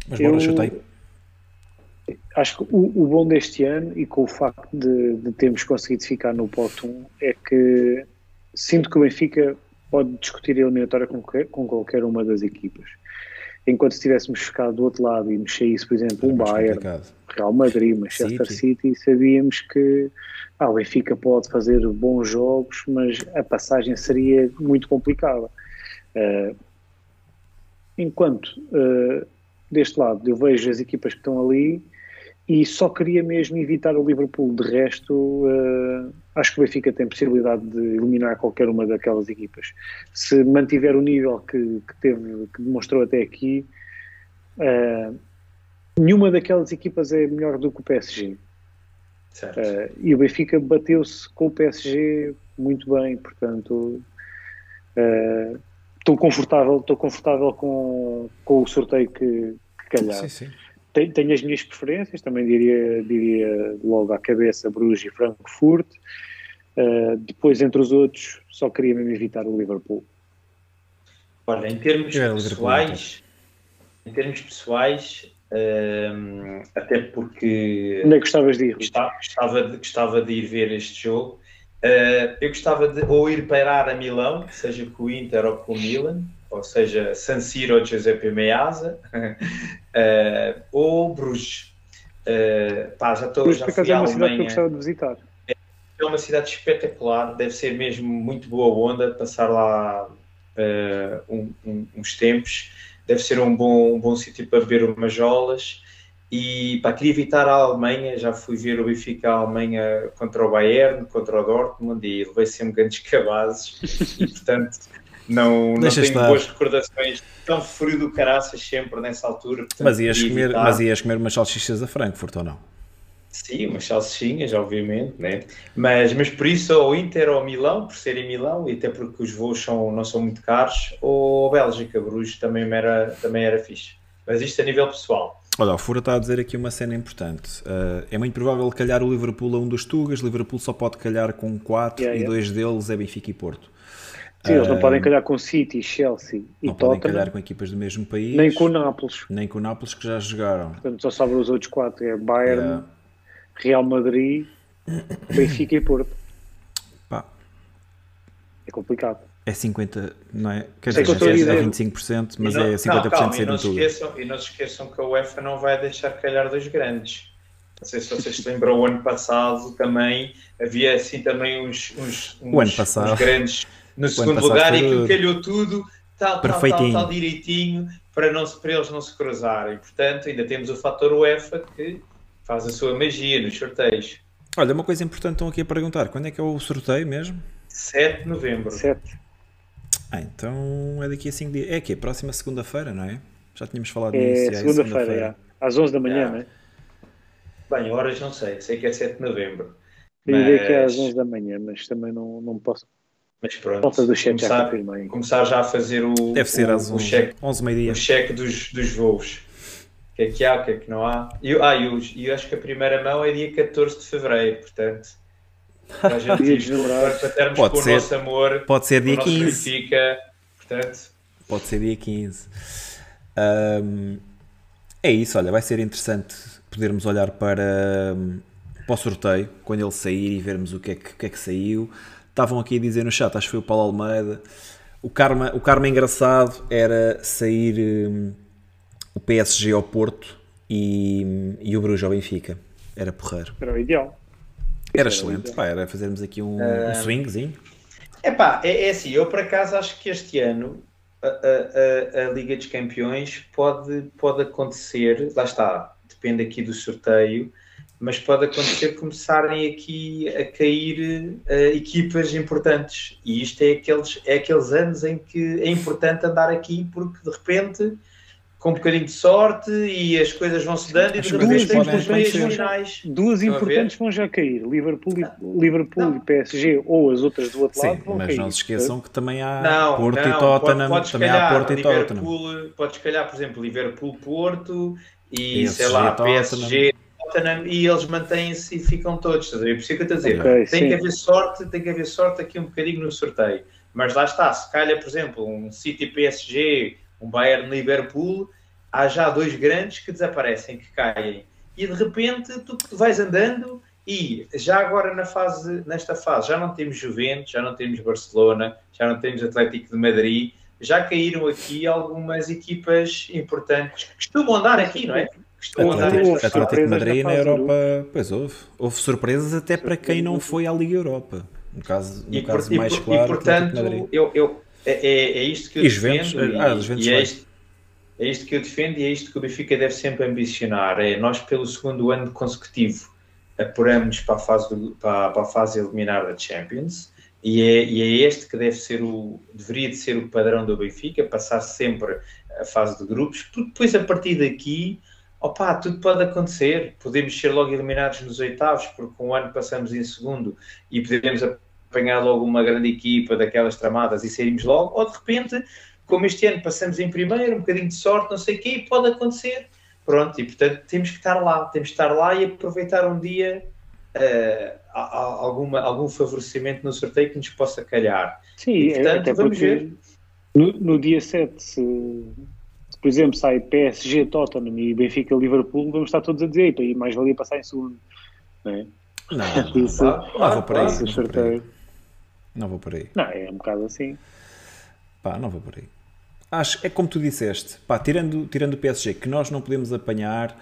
Mas bora,
Eu-
chutei.
Acho que o, o bom deste ano e com o facto de, de termos conseguido ficar no pote 1 é que sinto que o Benfica pode discutir a eliminatória com qualquer, com qualquer uma das equipas. Enquanto se tivéssemos ficado do outro lado e saísse, por exemplo, um Bayern,
complicado.
Real Madrid, Manchester
City.
City, sabíamos que ah, o Benfica pode fazer bons jogos, mas a passagem seria muito complicada. Eh, enquanto eh, deste lado eu vejo as equipas que estão ali e só queria mesmo evitar o Liverpool. De resto, eh, acho que o Benfica tem possibilidade de eliminar qualquer uma daquelas equipas. Se mantiver o nível que, que teve, que demonstrou até aqui, eh, nenhuma daquelas equipas é melhor do que o PSG.
Certo.
Eh, e o Benfica bateu-se com o PSG muito bem, portanto estou confortável, estou confortável com, com o sorteio que, que calhar.
Sim, sim.
Tenho, tenho as minhas preferências, também diria, diria logo à cabeça Bruges e Frankfurt. Eh, depois, entre os outros, só queria mesmo evitar o Liverpool.
Olha, em termos
Liverpool,
pessoais, em termos pessoais, hum, até porque
Onde é que gostavas de ir?
Gostava, gostava de, gostava de ir ver este jogo, eh, eu gostava de ou ir parar a Milão, seja com o Inter ou com o Milan, ou seja, San Siro ou Giuseppe Meazza, [laughs] eh, ou Bruges. Eh, pá, já estou
Bruges,
já
por
fui
acaso, é
à
uma cidade que eu gostava de visitar.
É uma cidade espetacular, deve ser mesmo muito boa onda passar lá eh, um- um- uns tempos. Deve ser um bom, um bom sítio para beber umas jolas. E pá, queria evitar a Alemanha, já fui ver o Benfica a Alemanha contra o Bayern, contra o Dortmund e levei sempre grandes cabazes [laughs] e portanto não, não tenho
estar.
boas recordações. Tão frio do caraças sempre nessa altura. portanto,
Mas ias, comer,
evitar.
mas ias comer umas salsichas a Frankfurt ou não?
Sim, umas salsichinhas, obviamente, né? Mas, mas por isso, ou Inter ou Milão, por ser em Milão, e até porque os voos são, não são muito caros, ou Bélgica, Bruges também era, também era fixe. Mas isto a nível pessoal.
Olha, o Fura está a dizer aqui uma cena importante. Uh, é muito provável calhar o Liverpool a um dos Tugas. Liverpool só pode calhar com 4
Yeah,
e
yeah.
dois deles é Benfica e Porto.
Sim, eles não
Ah,
podem calhar com City, Chelsea e
Não podem
Tottenham,
calhar com equipas do mesmo país.
nem com o Nápoles.
nem com o Nápoles que já jogaram.
Portanto, só sobram os outros quatro: é Bayern,
Yeah.
Real Madrid, [coughs] Benfica e Porto.
Pá,
É complicado.
é 50, não é? Quer
Sei
dizer, é
dizer.
25%,
E
mas
não-
é 50%
calma,
ser
e não,
Tuga.
esqueçam, e não se esqueçam que a UEFA não vai deixar calhar dois grandes. Não sei se vocês se lembram, o ano passado também havia assim também uns, uns,
O ano
uns-
passado.
uns grandes no segundo lugar e aquilo
duro.
calhou tudo tal, tal, tal, tal, direitinho para, não, se- para eles não se cruzarem. Portanto, ainda temos o fator UEFA que faz a sua magia nos sorteios.
Olha, uma coisa importante estão aqui a perguntar: quando é que é o sorteio mesmo?
7 de novembro.
Sete.
Ah, então é daqui a 5 dias. É aqui, próxima segunda-feira, não é? Já tínhamos falado
É
nisso. já
segunda-feira, já. às 11 da manhã, não é?
Bem, horas não sei, sei que é 7 de novembro.
Tenho ideia que é às
Mas-
11 da manhã, mas também não, não posso.
Mas pronto,
Falta do já
começar,
confirmei.
começar já a fazer o,
Deve ser
o,
às
o
11,
cheque
11 meio-dia.
o cheque dos, dos voos. O que é que há, o que é que não há? E, eu- ah, e eu, eu acho que a primeira mão é dia 14 de fevereiro, portanto. [laughs] para gente
Dia
para termos
Pode
com
ser.
o nosso amor,
Pode ser
o
dia
nosso
15.
Benfica, portanto,
Pode ser dia 15. Ahm, é isso, olha, vai ser interessante podermos olhar para, para o sorteio quando ele sair e vermos o que é que, o que, é que saiu. Estavam aqui a dizer no chat, acho que foi o Paulo Almeida. O karma, o karma engraçado era sair hum, o PSG ao Porto e, e o Bruges ao Benfica. Era porreiro.
Era o ideal.
Era
Era
excelente,
ideal.
pá, era fazermos aqui um, um swingzinho.
Epá, é, é assim, eu por acaso acho que este ano a, a- a- a Liga dos Campeões pode, pode acontecer, lá está, depende aqui do sorteio, mas pode acontecer começarem aqui a cair uh, equipas importantes. E isto é aqueles, é aqueles anos em que é importante andar aqui, porque de repente, com um bocadinho de sorte, e as coisas vão se dando, e de repente temos os meios finais.
Duas importantes vão já cair: Liverpool e, Liverpool e PSG, ou as outras do outro
Sim,
lado.
Vão mas
cair.
não se esqueçam que também há
não,
Porto
não,
e Tottenham.
Pode,
também
calhar,
há Porto e Tottenham.
Pode escalhar, por exemplo, Liverpool-Porto e,
E
sei lá. PSG. Tottenham, e eles mantêm-se e ficam todos, a ver? Por isso é que eu estou a dizer,
Ok,
tem
sim.
que haver sorte, tem que haver sorte aqui um bocadinho no sorteio. Mas lá está, se calhar, por exemplo, um City PSG, um Bayern Liverpool, há já dois grandes que desaparecem, que caem. E de repente tu vais andando e já agora na fase, nesta fase já não temos Juventus, já não temos Barcelona, já não temos Atlético de Madrid, já caíram aqui algumas equipas importantes que costumam andar aqui, não é? Andar
Atlético, de Madrid na
do
Europa, pois houve. Houve surpresas até para quem não foi à Liga Europa. No caso, no
E,
caso
e
mais
por-
claro,
e portanto, eu, eu, é, é- é isto que eu
E Juventus,
defendo.
ah,
e-
Juventus
e é isto, é isto que eu defendo e é isto que o Benfica deve sempre ambicionar. É nós, pelo segundo ano consecutivo, apuramos para a fase, do- para, para a fase eliminar da Champions. E é, e é este que deve ser o, deveria de ser o padrão do Benfica, passar sempre a fase de grupos, porque depois a partir daqui, opá, tudo pode acontecer. Podemos ser logo eliminados nos oitavos, porque um ano passamos em segundo e podemos apanhar logo uma grande equipa daquelas tramadas e saímos logo, ou de repente, como este ano passamos em primeiro, um bocadinho de sorte, não sei o quê, e pode acontecer. Pronto, e portanto temos que estar lá, temos que estar lá e aproveitar um dia a- alguma, algum favorecimento no sorteio que nos possa calhar.
Sim,
E,
é-
portanto, vamos ver.
no, no dia 7, se, se, por exemplo sai PSG, Tottenham e Benfica, Liverpool, vamos estar todos a dizer, "Epa, e mais valia passar em segundo. Não é?
Não, [laughs] não,
Isso,
não vou por aí. Não vou por aí. Não vou por aí.
Não, é um bocado assim.
Pá, não vou por aí. Acho, é como tu disseste, pá, tirando, tirando o PSG, que nós não podemos apanhar,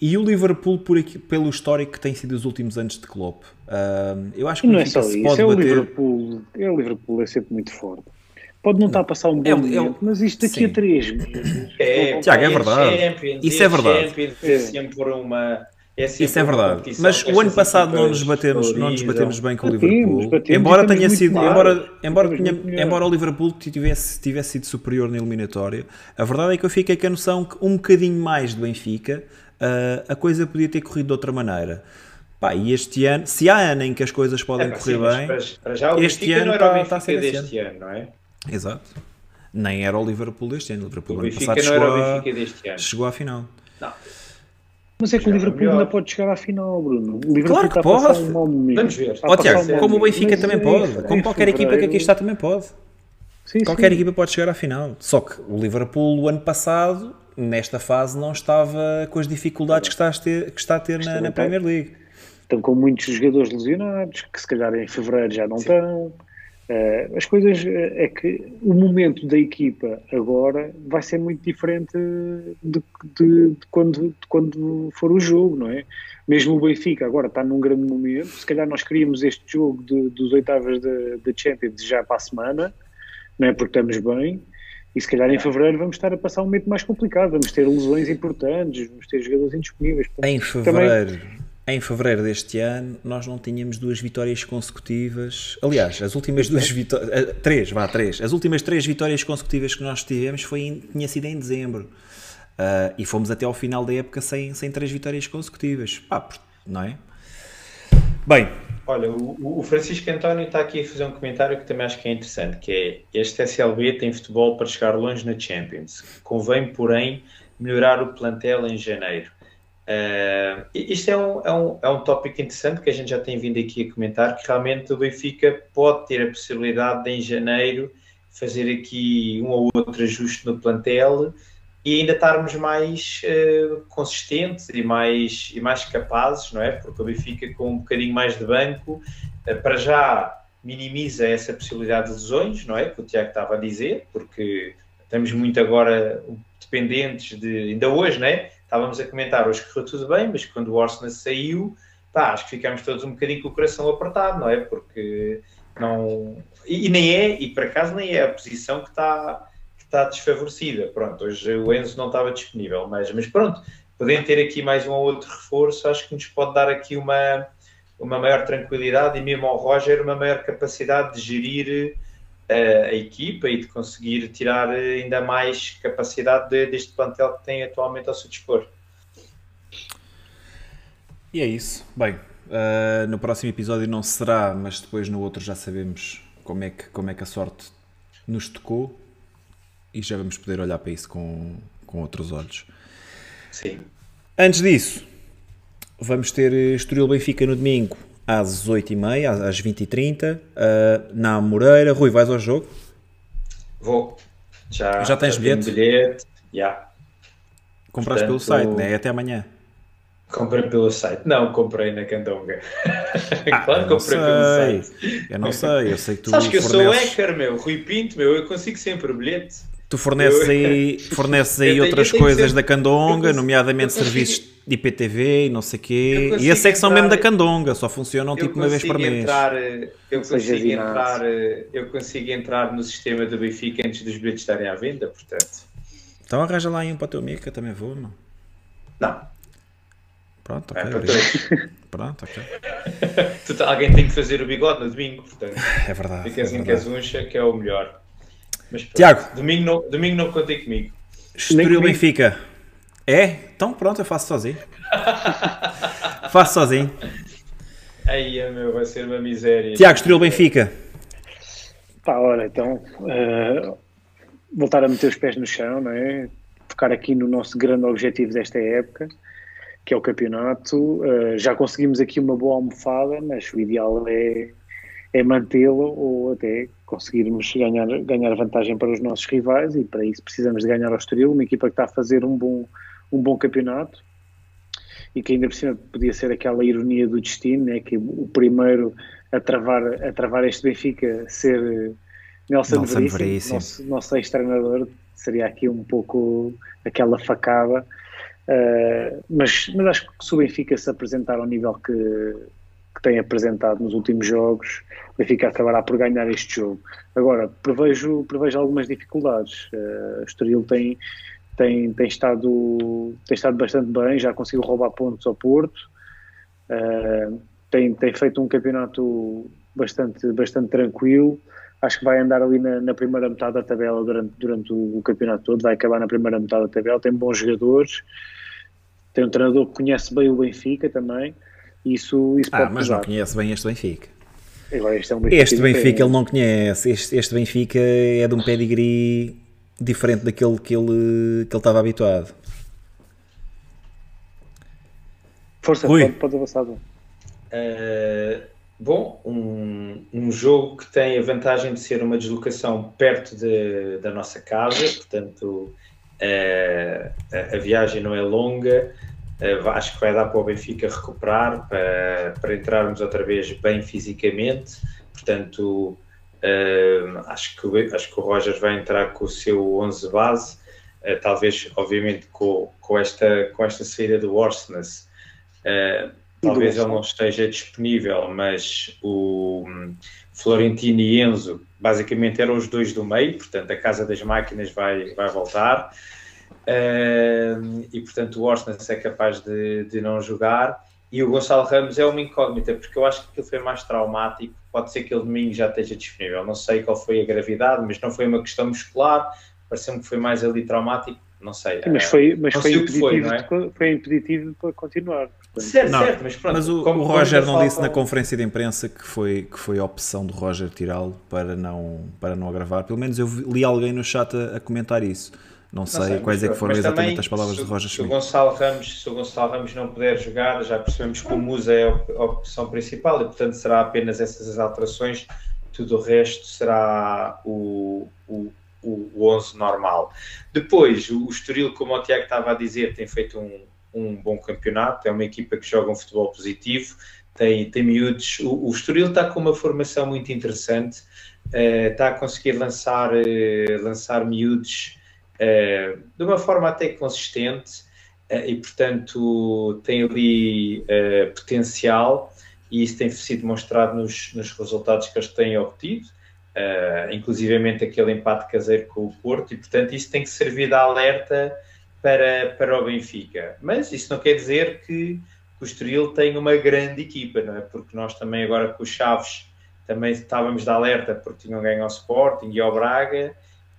e o Liverpool por aqui, pelo histórico que tem sido os últimos anos de Klopp. Ahm, eu acho que
não é só isso, é o
bater...
Liverpool. É o Liverpool, é sempre muito forte. Pode não estar a passar um bom
É o- é
momento, mas isto daqui
Sim.
a três meses.
É,
Tiago, é
a
verdade.
Champions,
Isso é verdade.
Champions é sempre uma. É sempre
Isso é verdade. Mas o ano passado não nos batemos, não nos batemos bem com o Liverpool.
batemos
embora tenha sido, embora, embora,
melhor.
embora o Liverpool tivesse, tivesse sido superior na eliminatória, a verdade é que eu fiquei com a noção que um bocadinho mais do Benfica, ah, a coisa podia ter corrido de outra maneira. Pá, e este ano, se há ano em que as coisas podem
É,
correr
sim,
bem,
para, para já
este
Benfica
ano
não era o
tá-
Benfica
tá a ser esse
deste ano, não é?
Exato, nem era o Liverpool deste ano. O Liverpool
O
ano
Benfica
passado chegou,
o
a-
deste ano.
chegou à final.
Não.
Mas é que o Liverpool ainda pode chegar à final, Bruno. O Liverpool
Claro que pode.
um.
Vamos ver.
Passar
Tiago,
um
como o. Benfica
Mas
também
é
pode,
isso,
como
em
qualquer equipa que aqui está também pode.
Sim,
Qualquer
sim.
equipa pode chegar à final. Só que o Liverpool, o ano passado, nesta fase, não estava com as dificuldades que está a ter, que está a ter na, na Premier League.
Estão com muitos jogadores lesionados, que se calhar em fevereiro já não estão. Eh, as coisas eh, é que o momento da equipa agora vai ser muito diferente de, de- de quando, de quando for o jogo, não é? Mesmo o Benfica agora está num grande momento. Se calhar nós queríamos este jogo de- dos oitavas da Champions já para a semana, não é? Porque estamos bem. E se calhar em fevereiro vamos estar a passar um momento mais complicado. Vamos ter lesões importantes, vamos ter jogadores indisponíveis.
Em fevereiro, em fevereiro deste ano, nós não tínhamos duas vitórias consecutivas. Aliás, as últimas duas vitórias. Três, vá, três. As últimas três vitórias consecutivas que nós tivemos foi em- tinha sido em dezembro. Ah, e fomos até ao final da época sem, sem três vitórias consecutivas. Pá, não é? Bem,
Olha, o, o Francisco António está aqui a fazer um comentário que também acho que é interessante, que é este SLB tem futebol para chegar longe na Champions. Convém, porém, melhorar o plantel em janeiro. Uh, isto é um, é, um, é um tópico interessante que a gente já tem vindo aqui a comentar, que realmente o Benfica pode ter a possibilidade de, em janeiro, fazer aqui um ou outro ajuste no plantel e ainda estarmos mais uh, consistentes e mais, e mais capazes, não é? Porque o Benfica, com um bocadinho mais de banco, uh, para já minimiza essa possibilidade de lesões, não é? Que o Tiago estava a dizer, porque estamos muito agora dependentes de. Ainda hoje, não é? Estávamos a comentar, hoje correu tudo bem, mas quando o Orsner saiu, pá, acho que ficámos todos um bocadinho com o coração apertado, não é? Porque não. E, e nem é, e por acaso nem é a posição que está está desfavorecida. Pronto, hoje o Enzo não estava disponível, mas, mas pronto, podendo ter aqui mais um ou outro reforço, acho que nos pode dar aqui uma, uma maior tranquilidade e mesmo ao Roger uma maior capacidade de gerir a equipa e de conseguir tirar ainda mais capacidade de, deste plantel que tem atualmente ao seu dispor.
E é isso. Bem, uh, no próximo episódio não será, mas depois no outro já sabemos como é que, como é que a sorte nos tocou e já vamos poder olhar para isso com, com outros olhos.
Sim.
Antes disso, vamos ter Estoril Benfica no domingo às 8h30, às 20h30, uh, na Moreira. Rui, vais ao jogo?
Vou. Já,
já tens
já
bilhete?
bilhete? Já.
Compraste pelo site, né? Até amanhã.
Comprei pelo site. Não, comprei na Candonga.
Ah, [laughs]
claro que comprei pelo site.
Eu não sei, eu sei que tu
Sabes que eu sou
forneces-
hacker, meu. Rui Pinto, meu. Eu consigo sempre bilhete.
Tu forneces aí, [laughs] forneces aí outras coisas
sempre-
da Candonga, nomeadamente serviços de IPTV e não sei o quê. E esses é que são mesmo da Candonga, só funcionam tipo uma vez por
consigo
mês.
entrar, eh, eu consigo entrar, eh, eu consigo entrar no sistema do Benfica antes dos bilhetes estarem à venda, portanto.
Então arranja lá aí um para o teu amigo que eu também vou, não?
Não,
Pronto,
é
ok.
para
obrigado.
todos. [laughs]
Pronto, ok.
Tu- Alguém tem que fazer o bigode no domingo, portanto.
É verdade.
Fica
É
assim que
verdade.
és uncha, que é o melhor. Mas pronto,
Tiago.
Domingo não, domingo não contem comigo.
Estoril. Benfica. É? Então pronto, eu faço sozinho. [laughs] faço sozinho.
Aí, meu, vai ser uma miséria.
Tiago, Estoril Benfica.
Pá, ora, então, eh, voltar a meter os pés no chão, não é? Focar aqui no nosso grande objetivo desta época, que é o campeonato. Eh, já conseguimos aqui uma boa almofada, mas o ideal é, é mantê-lo ou até conseguirmos ganhar, ganhar vantagem para os nossos rivais e para isso precisamos de ganhar ao Estoril, uma equipa que está a fazer um bom, um bom campeonato e que ainda por cima podia ser aquela ironia do destino, né? que o primeiro a travar, a travar este Benfica ser eh, Nelson,
Nelson
Veríssimo,
Veríssimo.
nosso, nosso ex-treinador, seria aqui um pouco aquela facada. Uh, mas, mas acho que se o Benfica se apresentar ao nível que, que tem apresentado nos últimos jogos, o Benfica acabará por ganhar este jogo. Agora, prevejo, prevejo algumas dificuldades. Uh, o Estoril tem, tem, tem, estado, tem estado bastante bem, já conseguiu roubar pontos ao Porto, uh, tem, tem feito um campeonato bastante, bastante tranquilo. Acho que vai andar ali na, na primeira metade da tabela durante, durante o, o campeonato todo, vai acabar na primeira metade da tabela. Tem bons jogadores, tem um treinador que conhece bem o Benfica também. Isso, isso
Ah,
pode
mas
pesar.
não conhece bem este Benfica.
Agora, este é um Benfica
Este Benfica ele não conhece. Este, este Benfica é de um pedigree diferente daquele que ele, que ele estava habituado.
Força,
Rui.
pode, pode avançar.
Uh, bom, um, um jogo que tem a vantagem de ser uma deslocação perto de- da nossa casa, portanto uh, a, a viagem não é longa. Uh, acho que vai dar para o Benfica recuperar, para, para entrarmos outra vez bem fisicamente. Portanto, acho, que, o- acho que o Roger vai entrar com o seu 11 base, uh, talvez, obviamente, com, com, esta, com esta saída do Orsnes. Uh, talvez ele não esteja disponível, mas o hum, Florentino e Enzo basicamente eram os dois do meio, portanto a Casa das Máquinas vai, vai voltar. Uh, e portanto o Orsnes é capaz de, de não jogar. E o Gonçalo Ramos é uma incógnita, porque eu acho que aquilo foi mais traumático. Pode ser que ele domingo já esteja disponível. Não sei qual foi a gravidade, mas não foi uma questão muscular. Pareceu-me que foi mais ali traumático. Não sei.
Mas foi, mas
não
foi,
sei o que foi,
impeditivo,
não é?
de foi impeditivo para continuar. portanto.
Certo,
Não,
certo, mas pronto.
Mas o,
como-
o
como
Roger não disse na
faltam-
conferência de imprensa que foi, que foi a opção do Roger tirá-lo para não, para não agravar. Pelo menos eu vi- li alguém no chat a, a comentar isso. Não sei,
Não sei,
quais é que foram exatamente
também,
as palavras
se,
de Roger
se o
Schmidt.
Gonçalo Ramos, se o Gonçalo Ramos não puder jogar, já percebemos que o Musa é a op- a opção principal e, portanto, será apenas essas as alterações. Tudo o resto será o, o, o, o 11 normal. Depois, o, o Estoril, como o Tiago estava a dizer, tem feito um, um bom campeonato. É uma equipa que joga um futebol positivo. Tem, tem miúdos. O, o Estoril está com uma formação muito interessante. eh, está a conseguir lançar, eh, lançar miúdos eh, de uma forma até consistente eh, e, portanto, tem ali eh, potencial e isso tem sido demonstrado nos, nos resultados que eles têm obtido, uh, inclusivamente aquele empate caseiro com o Porto, e, portanto, isso tem que servir de alerta para, para o Benfica. Mas isso não quer dizer que o Estoril tem uma grande equipa, não é? Porque nós também agora com os Chaves também estávamos de alerta porque tinham ganho ao Sporting e ao Braga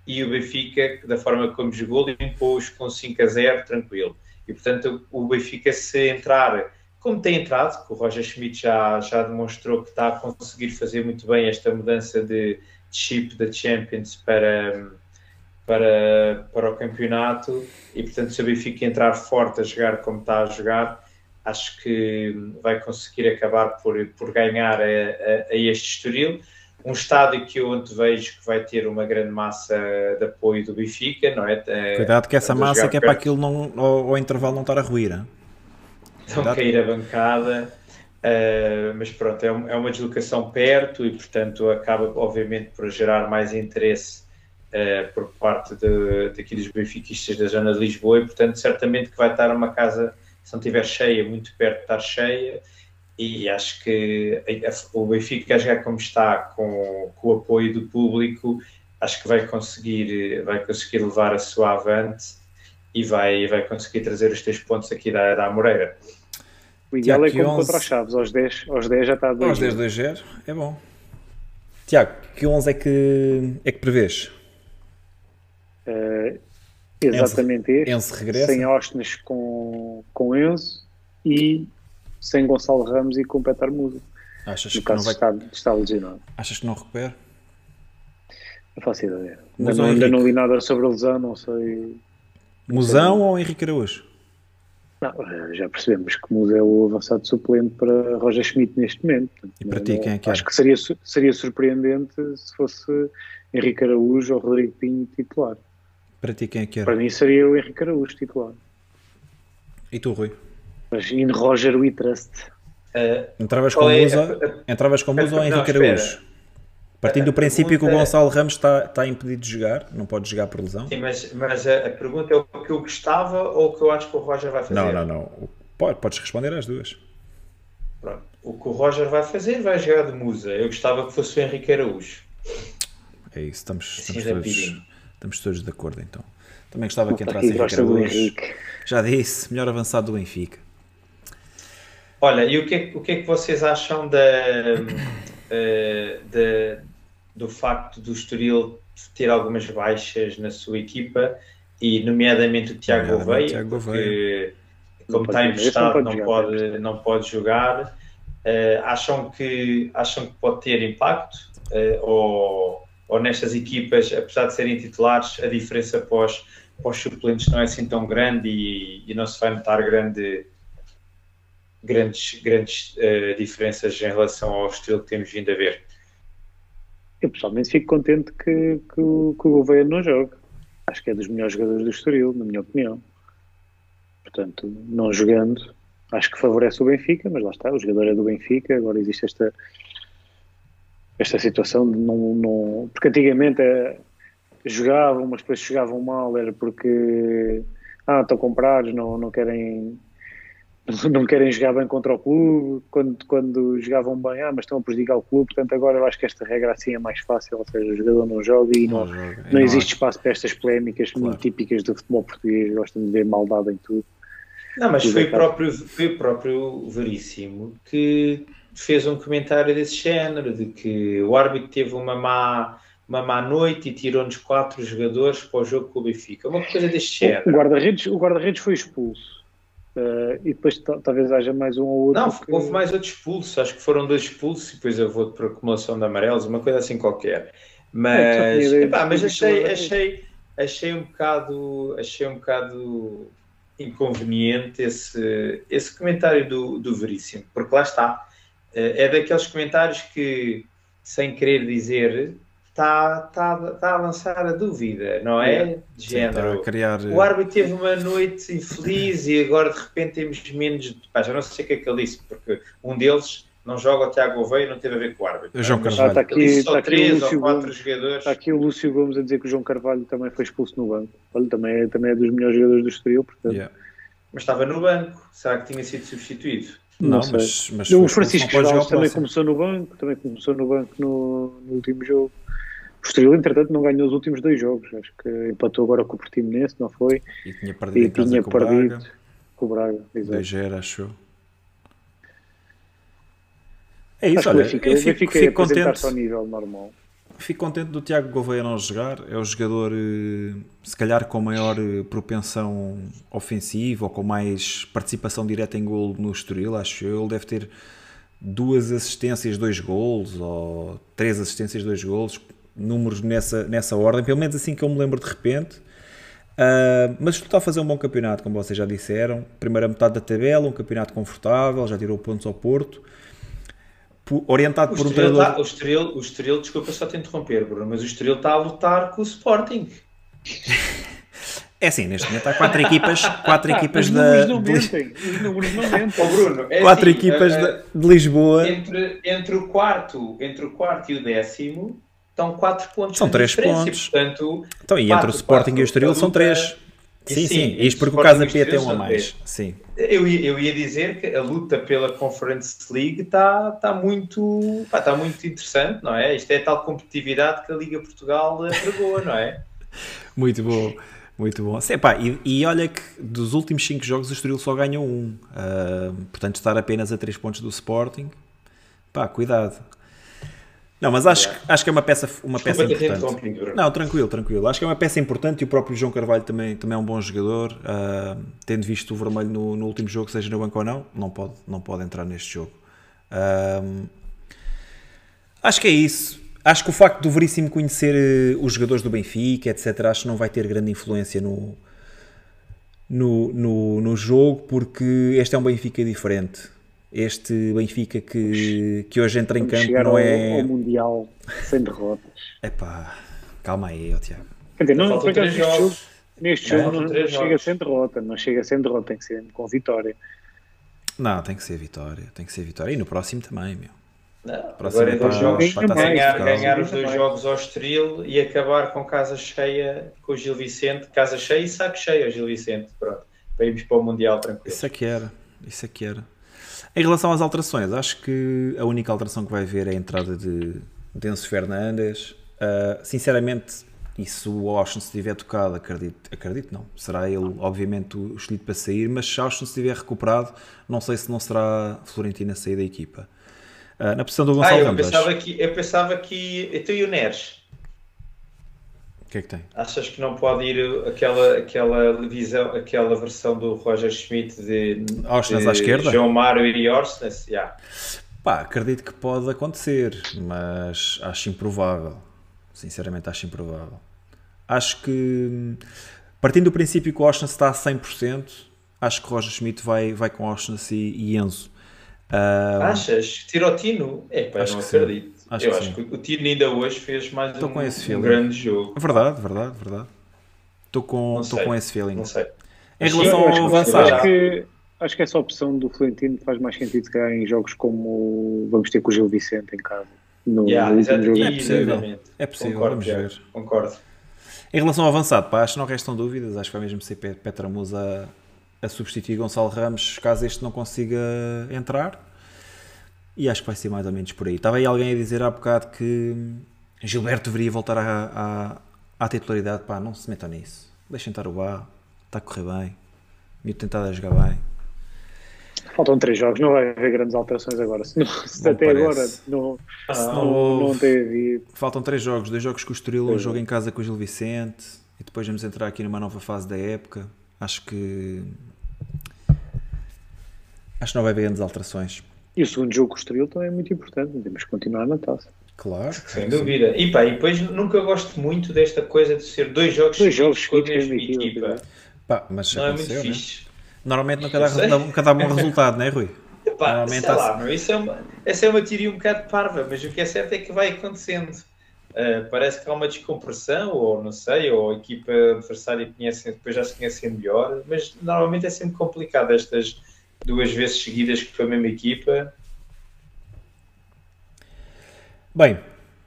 e o Benfica, da forma como jogou, impôs com 5 a 0, tranquilo. E portanto o Benfica se entrar como tem entrado, que o Roger Schmidt já, já demonstrou que está a conseguir fazer muito bem esta mudança de chip da Champions para, para, para o campeonato e portanto se o Benfica entrar forte a jogar como está a jogar acho que vai conseguir acabar por, por ganhar a, a, a este Estoril. Um estádio que eu vejo que vai ter uma grande massa de apoio do Benfica, não é?
Cuidado que essa massa que é para aquilo não, ao, ao, intervalo não estar a ruir.
Não cair a bancada, uh, mas pronto, é, é, uma deslocação perto e portanto acaba obviamente por gerar mais interesse uh, por parte de, daqui dos benfiquistas da zona de Lisboa e portanto certamente que vai estar uma casa se não estiver cheia, muito perto de estar cheia, e acho que o Benfica a jogar como está, com, com, o apoio do público, acho que vai conseguir, vai conseguir levar a sua avante e vai, vai conseguir trazer os três pontos aqui da, da Moreira.
O ideal é como 11... contra os Chaves, aos 10, aos 10 já está 2
Aos 10, 2 0, é bom. Tiago, que 11 é que, é que prevês?
Uh, Exatamente Enzo, este.
Enzo regressa.
Sem Ostnes com, com Enzo e sem Gonçalo Ramos e com Petar Mudo.
Achas no que não vai...
está, está lesionado.
Achas que não recupera?
Não faço ideia. Ainda não, ainda não li nada sobre a lesão, não sei.
Musão ou Henrique Araújo?
Não, já percebemos que Musa é o avançado suplente para Roger Schmidt neste momento.
E para ti quem é que é?
Acho que seria, seria surpreendente se fosse Henrique Araújo ou Rodrigo Pinho titular.
Para ti quem é que era?
Para mim seria o Henrique Araújo titular.
E tu, Rui?
Mas in Roger We Trust.
Uh, entravas, com é, Musa, entravas com Musa ou Henrique Araújo? Partindo do princípio pergunta... que o Gonçalo Ramos está, está impedido de jogar, não pode jogar por lesão.
Sim, mas, mas a, a, pergunta é o que eu gostava ou o que eu acho que o Roger vai fazer?
Não, não, não. Pode, podes responder às duas.
Pronto. O que o Roger vai fazer vai jogar de Musa. Eu gostava que fosse o Henrique Araújo.
É isso, estamos, assim estamos todos Estamos todos de acordo então. Também gostava que entrasse Henrique Araújo. Já disse, melhor avançado do Benfica.
Olha, e o que é, o que, é que vocês acham da, uh, da, do facto do Estoril ter algumas baixas na sua equipa e nomeadamente o Tiago Gouveia, porque como está emprestado não, pode, não pode jogar. Uh, acham, que, acham que pode ter impacto uh, ou, ou nestas equipas, apesar de serem titulares, a diferença pós, pós suplentes não é assim tão grande e, e não se vai notar grande, grandes, grandes uh, diferenças em relação ao estilo que temos vindo a ver.
Eu pessoalmente fico contente que, que, que o Gouveia não jogue. Acho que é dos melhores jogadores do Estoril, na minha opinião. Portanto, não jogando, acho que favorece o Benfica, mas lá está, o jogador é do Benfica, agora existe esta esta situação de não, não porque antigamente é, jogavam, mas depois jogavam mal, era porque ah, estão comprados, não, não querem [laughs] não querem jogar bem contra o clube, quando, quando jogavam bem, ah, mas estão a prejudicar o clube, portanto agora eu acho que esta regra assim é mais fácil, ou seja, o jogador não joga e não, não, joga. não, não existe espaço para estas polémicas claro. muito típicas do futebol português, gostam de ver maldade em tudo.
Não, mas foi o, próprio, foi o próprio Veríssimo que fez um comentário desse género, de que o árbitro teve uma má, uma má noite e tirou-nos quatro jogadores para o jogo com o Benfica. Uma coisa deste género.
O guarda-redes guarda foi expulso. Uh, e depois talvez haja mais um ou outro.
Não, que... houve mais outro expulso. Acho que foram dois expulsos e depois eu vou por acumulação de amarelos, uma coisa assim qualquer. Mas, é, epá, mas achei, achei, achei um bocado, achei um bocado inconveniente esse, esse comentário do, do Veríssimo, porque lá está eh, é daqueles comentários que, sem querer dizer, está tá, tá a lançar a dúvida, não é? é. De género.
criar...
O árbitro teve uma noite infeliz e agora de repente temos menos. Pá, já não sei o que é que ele disse, porque um deles não joga o Tiago Gouveia não teve a ver com o árbitro. O
João Carvalho.
está aqui, está aqui o Lúcio Gomes, jogadores. Está aqui o Lúcio Gomes a dizer que o João Carvalho também foi expulso no banco. Olha, também é, também é dos melhores jogadores do Estoril, portanto. Yeah.
Mas estava no banco. Será que tinha sido substituído?
Não, não mas, mas
o Francisco Jorge também começou no banco, também começou no banco no, no último jogo. O Estoril, entretanto, não ganhou os últimos dois jogos. Acho que empatou agora com o Portimonense, não foi?
E tinha perdido e em casa tinha com perdido o Braga.
com o Braga.
2-0, acho É isso,
acho
olha,
fico, eu fico, fico contente. ao nível normal.
Fico contente do Tiago Gouveia não jogar. É o jogador, eh, se calhar, com maior eh, propensão ofensiva ou com mais participação direta em gol no Estoril, acho eu. Ele deve ter duas assistências, dois gols, ou três assistências, dois gols, números nessa, nessa ordem, pelo menos assim que eu me lembro de repente. Uh, mas está a fazer um bom campeonato, como vocês já disseram. Primeira metade da tabela, um campeonato confortável, já tirou pontos ao Porto. Orientado o por um treinador.
Tá, o, Estoril, o Estoril, desculpa só te interromper, Bruno, mas o Estoril está a lutar com o Sporting. [laughs]
É assim, neste momento há quatro equipas, quatro equipas da.
Não mentem, os números não mentem. [laughs]
Oh, Bruno, é
quatro
assim,
equipas uh, de, de, Lisboa.
Entre, entre, o quarto, entre o quarto e o décimo estão quatro pontos.
São três pontos.
Portanto,
então, e entre o Sporting e o Estoril são três. Sim, sim, sim. Isto porque o Casa Pia tem um a mais. Sim.
Eu, ia, eu ia dizer que a luta pela Conference League está tá muito, pá, tá muito interessante, não é? Isto é tal competitividade que a Liga Portugal pregou, não é? [laughs]
muito bom. Muito bom. Sim, pá, e, e, olha que dos últimos 5 jogos o Estoril só ganhou um. Uh, portanto, estar apenas a 3 pontos do Sporting. Pá, cuidado. Não, mas acho, yeah. acho que é uma peça, uma peça importante. Não, tranquilo, tranquilo. Acho que é uma peça importante e o próprio João Carvalho também, também é um bom jogador. Uh, tendo visto o vermelho no, no, último jogo, seja no banco ou não, não pode, não pode entrar neste jogo. Uh, acho que é isso. Acho que o facto do Veríssimo conhecer uh, os jogadores do Benfica, etc., acho que não vai ter grande influência no, no, no, no jogo, porque este é um Benfica diferente. Este Benfica que, que hoje entra em campo não
ao,
é.
Ao Mundial sem derrotas.
É pá, calma aí, ó, Tiago.
Quer dizer, não, por neste jogo, neste jogo não, não chega sem derrota, não chega sem derrota, tem que ser com vitória.
Não, tem que ser vitória, tem que ser vitória. E no próximo também, meu.
Não, agora é dois jogos, para ganhar, ganhar os dois jogos ao Estoril e acabar com casa cheia com o Gil Vicente, casa cheia e saco cheio ao Gil Vicente, pronto, para irmos para o Mundial tranquilo.
Isso é que era, isso é que era. Em relação às alterações, acho que a única alteração que vai haver é a entrada de Denso Fernandes. Uh, sinceramente, e se o Austin estiver tocado, acredito, acredito não, será ele obviamente o escolhido para sair, mas se Austin estiver recuperado, não sei se não será Florentino a sair da equipa. Uh, na posição do Gonçalo ah,
eu. Pensava que, eu pensava que. Então e o Neres?
O que é que tem?
Achas que não pode ir aquela, aquela visão, aquela versão do Roger Schmidt de,
Orsnes de à esquerda?
João Mário e Orsnes? Yeah.
Pá, acredito que pode acontecer, mas acho improvável. Sinceramente, acho improvável. Acho que, partindo do princípio que o Orsnes está a 100%, acho que Roger Schmidt vai, vai com Orsnes e, e Enzo.
Um, Achas? Tirotino? É, pá, não acredito. Acho eu que acho sim. que o Tino ainda hoje fez mais estou um, com esse um grande jogo.
Verdade, verdade, verdade. Estou com, estou com esse feeling.
Não sei.
Em relação ao avançado.
Acho que, acho que essa opção do Florentino faz mais sentido se calhar em jogos como vamos ter com o Gil Vicente em casa.
No, yeah, no jogo.
É possível. É possível, concordo, vamos ver.
Concordo.
Em relação ao avançado, pá, acho que não restam dúvidas. Acho que vai mesmo ser Petra Musa a substituir Gonçalo Ramos caso este não consiga entrar. E acho que vai ser mais ou menos por aí. Estava aí alguém a dizer há bocado que Gilberto deveria voltar à, à, à titularidade. Pá, não se metam nisso. Deixem estar o bar. Está a correr bem. Me tentado a jogar bem.
Faltam três jogos, não vai haver grandes alterações agora. Se, não, se até parece. agora não, ah, não, não, não tem havido.
Faltam três jogos, dois jogos com o Estoril, um jogo em casa com o Gil Vicente e depois vamos entrar aqui numa nova fase da época. Acho que acho que não vai haver grandes alterações.
E o segundo jogo com o Estoril também é muito importante, temos que continuar na taça.
Claro.
Sem dúvida. E pá, e depois nunca gosto muito desta coisa de ser dois jogos,
dois jogos
com a mesma equipa.
Pá, mas
não é muito né? fixe.
Normalmente nunca dá, nunca dá bom resultado, não é, Rui?
Epá, Normalmente sei lá, meu, isso é uma, essa é uma teoria um bocado parva, mas o que é certo é que vai acontecendo. Uh, parece que há uma descompressão, ou não sei, ou a equipa adversária conhece, depois já se conhecem melhor, mas normalmente é sempre complicado estas duas vezes seguidas que foi a mesma equipa.
Bem,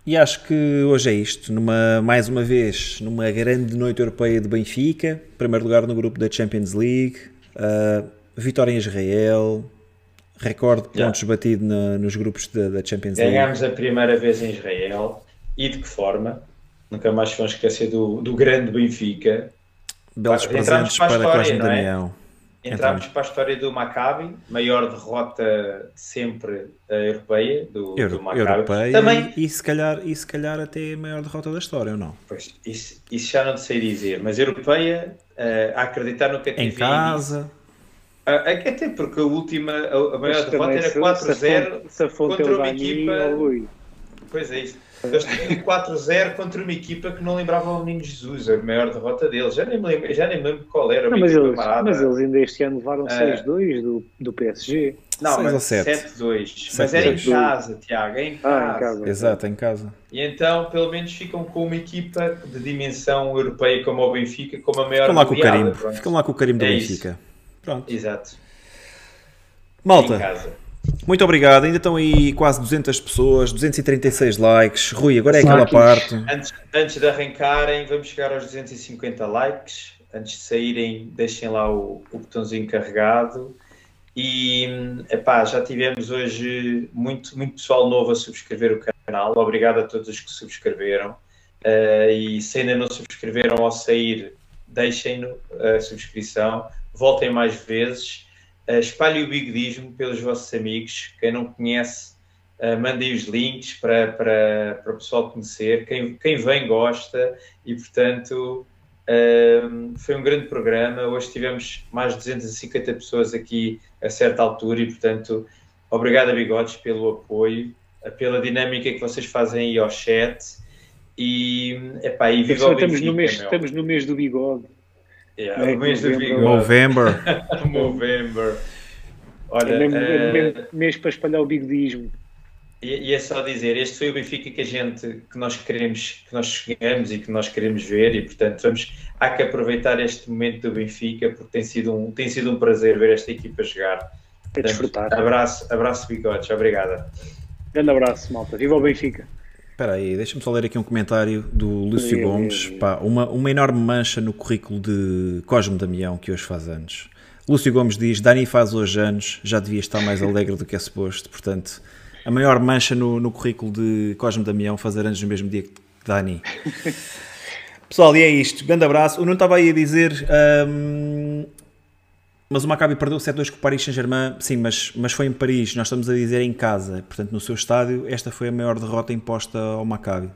e acho que hoje é isto. Numa, mais uma vez, numa grande noite europeia de Benfica, primeiro lugar no grupo da Champions League, uh, vitória em Israel, recorde de pontos yeah. batido na, nos grupos da, da Champions
League. Ganhámos a primeira vez em Israel e de que forma? nunca mais vão esquecer do, do grande Benfica.
Belos Pá, presentes para, para Cosme é?
Entramos para a história do Maccabi, maior derrota de sempre uh, europeia do, Euro, do Maccabi.
Europeia Também, e, se calhar, e se calhar até a maior derrota da história, ou não?
Pois, isso, isso já não sei dizer, mas europeia, uh, a acreditar no que a TV
Em casa.
Uh, até porque a última, a, a maior derrota era 4-0 contra uma equipa. Pois é isso eles tinham 4-0 contra uma equipa que não lembrava o Menino Jesus, a maior derrota deles. Já nem me lembro, já nem me lembro qual era.
Não, mas, eles, mas, eles, ainda este ano levaram ah. 6-2 do, do PSG.
Não, mas 7-2. Mas era em casa, Tiago, é em casa. Ah, em casa.
Exato, em casa.
E então, pelo menos, ficam com uma equipa de dimensão europeia como o Benfica, como a maior
Ficam lá com o carimbo. Ficam lá com o carimbo do é Benfica. Isso.
Pronto. Exato.
Malta. Muito obrigado. Ainda estão aí quase 200 pessoas, 236 likes. Rui, agora é aquela parte.
Antes, antes de arrancarem, vamos chegar aos 250 likes. Antes de saírem, deixem lá o, o botãozinho carregado. E epá, já tivemos hoje muito, muito pessoal novo a subscrever o canal. Obrigado a todos os que subscreveram. Uh, e se ainda não subscreveram ao sair, deixem a subscrição. Voltem mais vezes. Uh, espalhe o bigodismo pelos vossos amigos. Quem não conhece, uh, mandem os links para, para, para o pessoal conhecer. Quem, quem vem gosta e, portanto, uh, foi um grande programa. Hoje tivemos mais de 250 pessoas aqui a certa altura e, portanto, obrigado a Bigodes pelo apoio, pela dinâmica que vocês fazem aí ao chat. E, epá, e viva o Benfica,
estamos, no mês, estamos no mês do bigode.
Yeah, é, mês de vigor.
November. [laughs]
November.
Olha, é mesmo, é mesmo para espalhar o bigodismo.
E, e, é só dizer, este foi o Benfica que a gente, que nós queremos, que nós chegamos e que nós queremos ver e portanto vamos, há que aproveitar este momento do Benfica porque tem sido um, tem sido um prazer ver esta equipa jogar.
É desfrutar.
Abraço, abraço bigodes, obrigada.
Grande abraço, malta. Viva o Benfica.
Espera aí, deixa-me só ler aqui um comentário do Lúcio Gomes. Pá, uma, uma enorme mancha no currículo de Cosme Damião, que hoje faz anos. Lúcio Gomes diz: Dani faz hoje anos, já devia estar mais alegre do que é suposto. Portanto, a maior mancha no, no currículo de Cosme Damião fazer anos no mesmo dia que Dani. [laughs] Pessoal, e é isto. Grande abraço. Eu não estava aí a dizer. Hum, mas o Maccabi perdeu 7-2 com o Paris Saint-Germain, sim, mas, mas foi em Paris, nós estamos a dizer em casa, portanto no seu estádio, esta foi a maior derrota imposta ao Maccabi.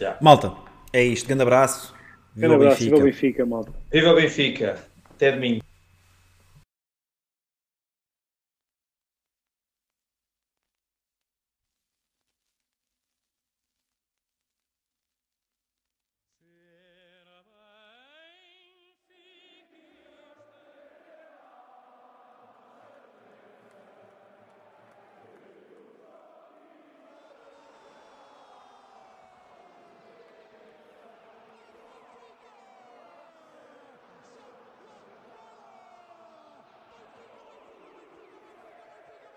Yeah. Malta, é isto, grande abraço.
Viva grande abraço, Benfica. viva o Benfica, malta.
Viva o Benfica, até domingo.